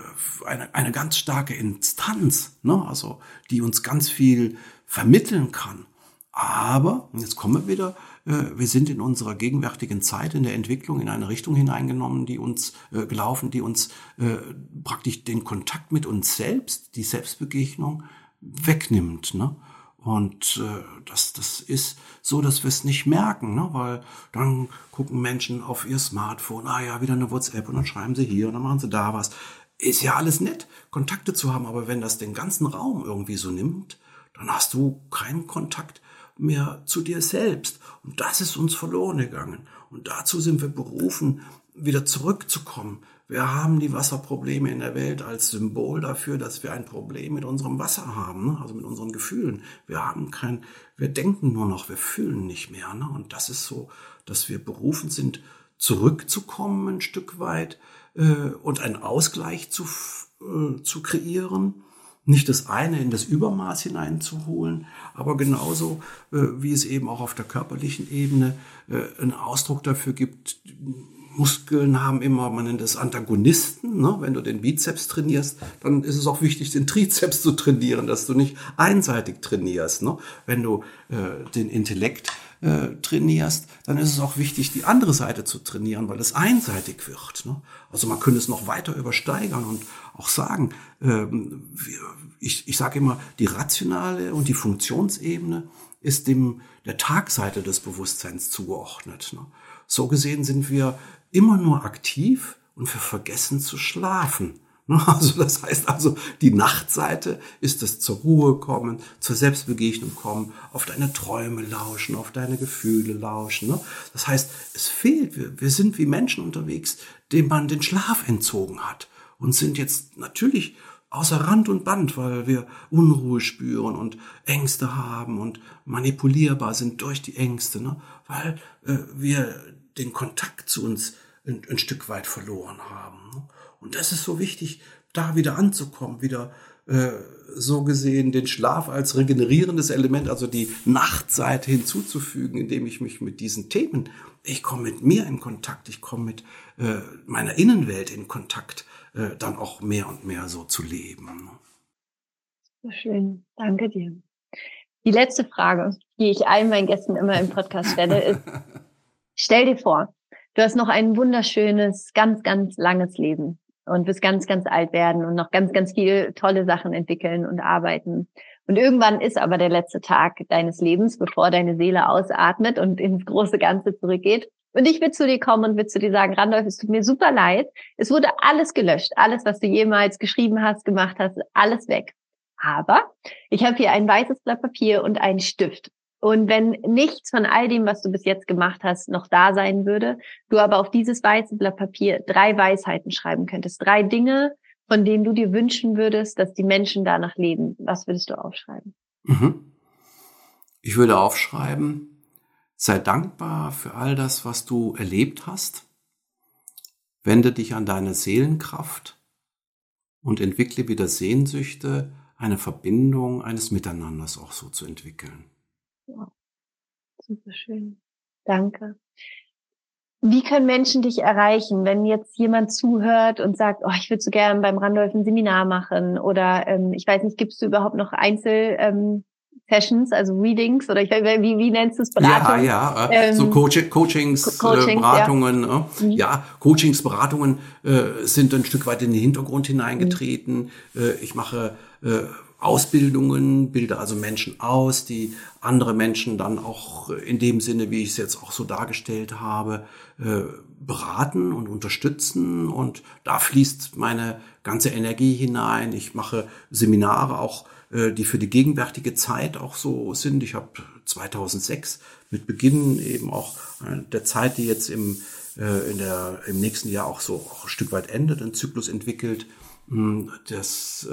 eine, eine ganz starke Instanz, ne? also die uns ganz viel vermitteln kann. Aber, jetzt kommen wir wieder, wir sind in unserer gegenwärtigen Zeit in der Entwicklung in eine Richtung hineingenommen, die uns äh, gelaufen, die uns äh, praktisch den Kontakt mit uns selbst, die Selbstbegegnung wegnimmt. Ne? Und äh, das, das ist so, dass wir es nicht merken, ne? weil dann gucken Menschen auf ihr Smartphone, ah ja, wieder eine WhatsApp und dann schreiben sie hier und dann machen sie da was. Ist ja alles nett, Kontakte zu haben, aber wenn das den ganzen Raum irgendwie so nimmt, dann hast du keinen Kontakt mehr zu dir selbst. Und das ist uns verloren gegangen. Und dazu sind wir berufen, wieder zurückzukommen. Wir haben die Wasserprobleme in der Welt als Symbol dafür, dass wir ein Problem mit unserem Wasser haben, ne? also mit unseren Gefühlen. Wir haben kein, wir denken nur noch, wir fühlen nicht mehr. Ne? Und das ist so, dass wir berufen sind, zurückzukommen ein Stück weit äh, und einen Ausgleich zu, äh, zu kreieren nicht das eine in das Übermaß hineinzuholen, aber genauso äh, wie es eben auch auf der körperlichen Ebene äh, einen Ausdruck dafür gibt, Muskeln haben immer, man nennt es Antagonisten. Ne? Wenn du den Bizeps trainierst, dann ist es auch wichtig, den Trizeps zu trainieren, dass du nicht einseitig trainierst. Ne? Wenn du äh, den Intellekt äh, trainierst, dann ist es auch wichtig, die andere Seite zu trainieren, weil es einseitig wird. Ne? Also man könnte es noch weiter übersteigern und auch sagen, ähm, ich, ich sage immer, die rationale und die Funktionsebene ist dem der Tagseite des Bewusstseins zugeordnet. Ne? So gesehen sind wir immer nur aktiv und wir vergessen zu schlafen. Also das heißt also, die Nachtseite ist das zur Ruhe kommen, zur Selbstbegegnung kommen, auf deine Träume lauschen, auf deine Gefühle lauschen. Ne? Das heißt, es fehlt, wir, wir sind wie Menschen unterwegs, denen man den Schlaf entzogen hat und sind jetzt natürlich außer Rand und Band, weil wir Unruhe spüren und Ängste haben und manipulierbar sind durch die Ängste, ne? weil äh, wir den Kontakt zu uns ein, ein Stück weit verloren haben. Ne? Und das ist so wichtig, da wieder anzukommen, wieder äh, so gesehen den Schlaf als regenerierendes Element, also die Nachtseite hinzuzufügen, indem ich mich mit diesen Themen, ich komme mit mir in Kontakt, ich komme mit äh, meiner Innenwelt in Kontakt, äh, dann auch mehr und mehr so zu leben. So schön, danke dir. Die letzte Frage, die ich allen meinen Gästen immer im Podcast stelle, ist, stell dir vor, du hast noch ein wunderschönes, ganz, ganz langes Leben und wirst ganz, ganz alt werden und noch ganz, ganz viele tolle Sachen entwickeln und arbeiten. Und irgendwann ist aber der letzte Tag deines Lebens, bevor deine Seele ausatmet und ins große Ganze zurückgeht. Und ich will zu dir kommen und will zu dir sagen, Randolph, es tut mir super leid. Es wurde alles gelöscht. Alles, was du jemals geschrieben hast, gemacht hast, alles weg. Aber ich habe hier ein weißes Blatt Papier und einen Stift. Und wenn nichts von all dem, was du bis jetzt gemacht hast, noch da sein würde, du aber auf dieses weiße Blatt Papier drei Weisheiten schreiben könntest, drei Dinge, von denen du dir wünschen würdest, dass die Menschen danach leben, was würdest du aufschreiben? Mhm. Ich würde aufschreiben, sei dankbar für all das, was du erlebt hast. Wende dich an deine Seelenkraft und entwickle wieder Sehnsüchte, eine Verbindung eines Miteinanders auch so zu entwickeln. Ja. Super schön. Danke. Wie können Menschen dich erreichen, wenn jetzt jemand zuhört und sagt, oh, ich würde so gerne beim Randolph ein Seminar machen oder ähm, ich weiß nicht, gibst du überhaupt noch Einzel ähm, Sessions, also Readings oder ich, wie, wie nennst du es Beratung? Ja, ja, äh, ähm, so Coach, Coachings, Co Coachings, Beratungen. Ja, äh, mhm. ja Coachings, Beratungen äh, sind ein Stück weit in den Hintergrund hineingetreten. Mhm. Äh, ich mache äh, Ausbildungen, bilde also Menschen aus, die andere Menschen dann auch in dem Sinne, wie ich es jetzt auch so dargestellt habe, äh, beraten und unterstützen. Und da fließt meine ganze Energie hinein. Ich mache Seminare auch, die für die gegenwärtige Zeit auch so sind. Ich habe 2006 mit Beginn eben auch äh, der Zeit, die jetzt im, in der, im nächsten Jahr auch so auch ein Stück weit endet, einen Zyklus entwickelt. Hm, das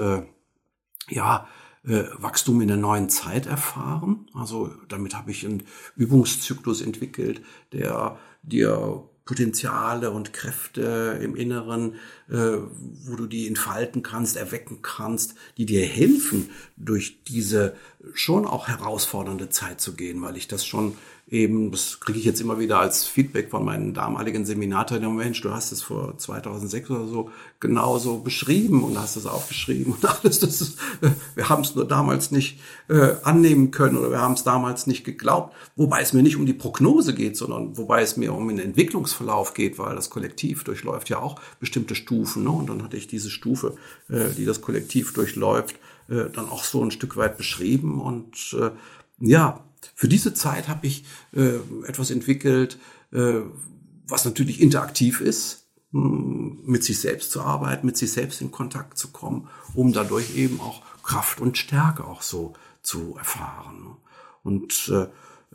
ja, äh, Wachstum in der neuen Zeit erfahren. Also damit habe ich einen Übungszyklus entwickelt, der dir Potenziale und Kräfte im Inneren, äh, wo du die entfalten kannst, erwecken kannst, die dir helfen, durch diese schon auch herausfordernde Zeit zu gehen, weil ich das schon eben, das kriege ich jetzt immer wieder als Feedback von meinen damaligen Seminarteilnehmern, Mensch, du hast es vor 2006 oder so genauso beschrieben und hast es aufgeschrieben und alles, das ist, äh, wir haben es nur damals nicht äh, annehmen können oder wir haben es damals nicht geglaubt, wobei es mir nicht um die Prognose geht, sondern wobei es mir um den Entwicklungsverlauf geht, weil das Kollektiv durchläuft ja auch bestimmte Stufen ne? und dann hatte ich diese Stufe, äh, die das Kollektiv durchläuft, äh, dann auch so ein Stück weit beschrieben und äh, ja, für diese Zeit habe ich äh, etwas entwickelt, äh, was natürlich interaktiv ist, hm, mit sich selbst zu arbeiten, mit sich selbst in Kontakt zu kommen, um dadurch eben auch Kraft und Stärke auch so zu erfahren. Und äh,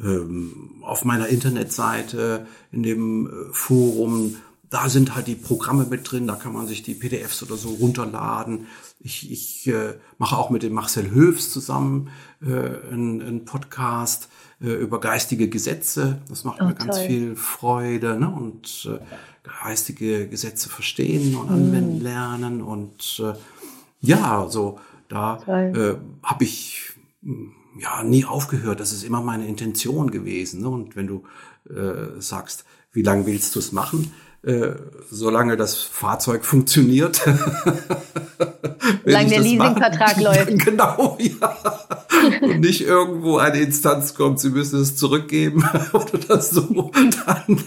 ähm, auf meiner Internetseite, in dem äh, Forum, da sind halt die Programme mit drin, da kann man sich die PDFs oder so runterladen. Ich, ich äh, mache auch mit dem Marcel Höfs zusammen äh, einen, einen Podcast äh, über geistige Gesetze. Das macht oh, mir ganz toll. viel Freude. Ne? Und äh, geistige Gesetze verstehen und anwenden mm. lernen. Und äh, ja, so da äh, habe ich hm, ja nie aufgehört. Das ist immer meine Intention gewesen. Ne? Und wenn du äh, sagst, wie lange willst du es machen? Äh, solange das Fahrzeug funktioniert. solange der Leasingvertrag läuft. Genau, ja. Und nicht irgendwo eine Instanz kommt, sie müssen es zurückgeben oder so, dann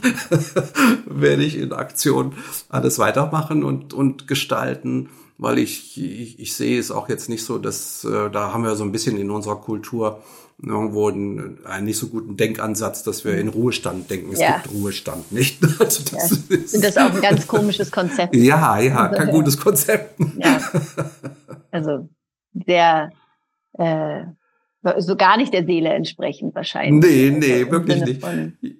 werde ich in Aktion alles weitermachen und, und gestalten weil ich, ich, ich sehe es auch jetzt nicht so, dass äh, da haben wir so ein bisschen in unserer Kultur irgendwo einen, einen nicht so guten Denkansatz, dass wir in Ruhestand denken. Es ja. gibt Ruhestand nicht. Also das ja. ist Und das ist auch ein ganz komisches Konzept. Ja, ja, kein gutes Konzept. Ja. Also sehr äh, so gar nicht der Seele entsprechend wahrscheinlich. Nee, nee, also wirklich nicht.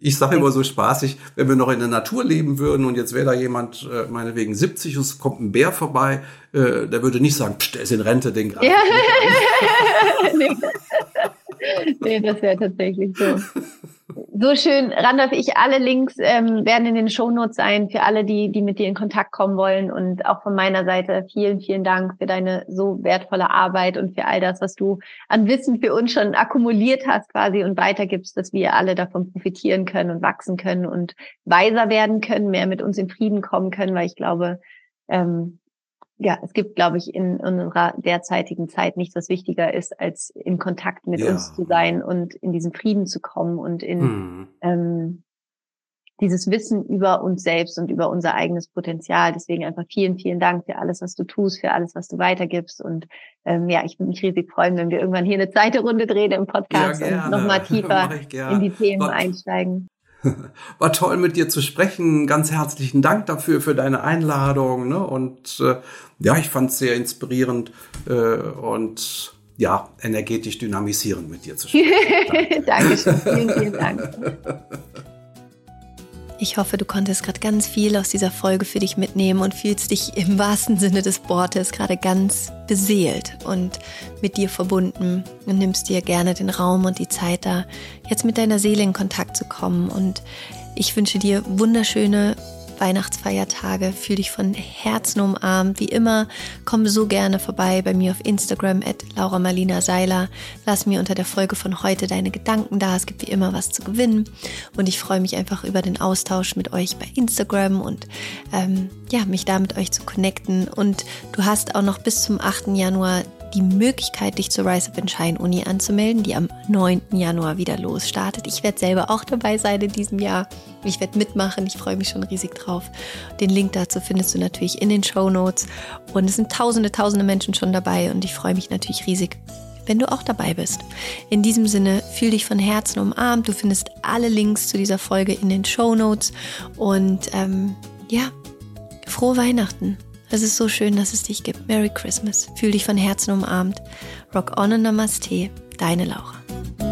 Ich sage immer so spaßig, wenn wir noch in der Natur leben würden und jetzt wäre da jemand, äh, meinetwegen 70 und es kommt ein Bär vorbei, äh, der würde nicht sagen, der ist in Rente, den gerade. Ja. nee. nee, das wäre tatsächlich so. So schön, Randolph, ich alle Links ähm, werden in den Shownotes sein für alle, die, die mit dir in Kontakt kommen wollen. Und auch von meiner Seite vielen, vielen Dank für deine so wertvolle Arbeit und für all das, was du an Wissen für uns schon akkumuliert hast quasi und weitergibst, dass wir alle davon profitieren können und wachsen können und weiser werden können, mehr mit uns in Frieden kommen können, weil ich glaube, ähm, ja, es gibt, glaube ich, in unserer derzeitigen Zeit nichts, was wichtiger ist, als in Kontakt mit ja. uns zu sein und in diesen Frieden zu kommen und in hm. ähm, dieses Wissen über uns selbst und über unser eigenes Potenzial. Deswegen einfach vielen, vielen Dank für alles, was du tust, für alles, was du weitergibst. Und ähm, ja, ich würde mich riesig freuen, wenn wir irgendwann hier eine zweite Runde drehen im Podcast ja, und nochmal tiefer in die Themen Gott. einsteigen. War toll mit dir zu sprechen. Ganz herzlichen Dank dafür, für deine Einladung. Ne? Und äh, ja, ich fand es sehr inspirierend äh, und ja, energetisch dynamisierend mit dir zu sprechen. Danke. Dankeschön. Vielen, vielen Dank. Ich hoffe, du konntest gerade ganz viel aus dieser Folge für dich mitnehmen und fühlst dich im wahrsten Sinne des Wortes gerade ganz beseelt und mit dir verbunden und nimmst dir gerne den Raum und die Zeit da, jetzt mit deiner Seele in Kontakt zu kommen. Und ich wünsche dir wunderschöne Weihnachtsfeiertage. Fühl dich von Herzen umarmt. Wie immer, komm so gerne vorbei bei mir auf Instagram at Laura Marlina Seiler. Lass mir unter der Folge von heute deine Gedanken da. Es gibt wie immer was zu gewinnen. Und ich freue mich einfach über den Austausch mit euch bei Instagram und ähm, ja, mich da mit euch zu connecten. Und du hast auch noch bis zum 8. Januar die Möglichkeit, dich zur Rise Up in Shine Uni anzumelden, die am 9. Januar wieder losstartet. Ich werde selber auch dabei sein in diesem Jahr. Ich werde mitmachen. Ich freue mich schon riesig drauf. Den Link dazu findest du natürlich in den Show Notes. Und es sind tausende, tausende Menschen schon dabei. Und ich freue mich natürlich riesig, wenn du auch dabei bist. In diesem Sinne, fühl dich von Herzen umarmt. Du findest alle Links zu dieser Folge in den Show Notes. Und ähm, ja, frohe Weihnachten. Es ist so schön, dass es dich gibt. Merry Christmas. Fühl dich von Herzen umarmt. Rock on und Namaste. Deine Laura.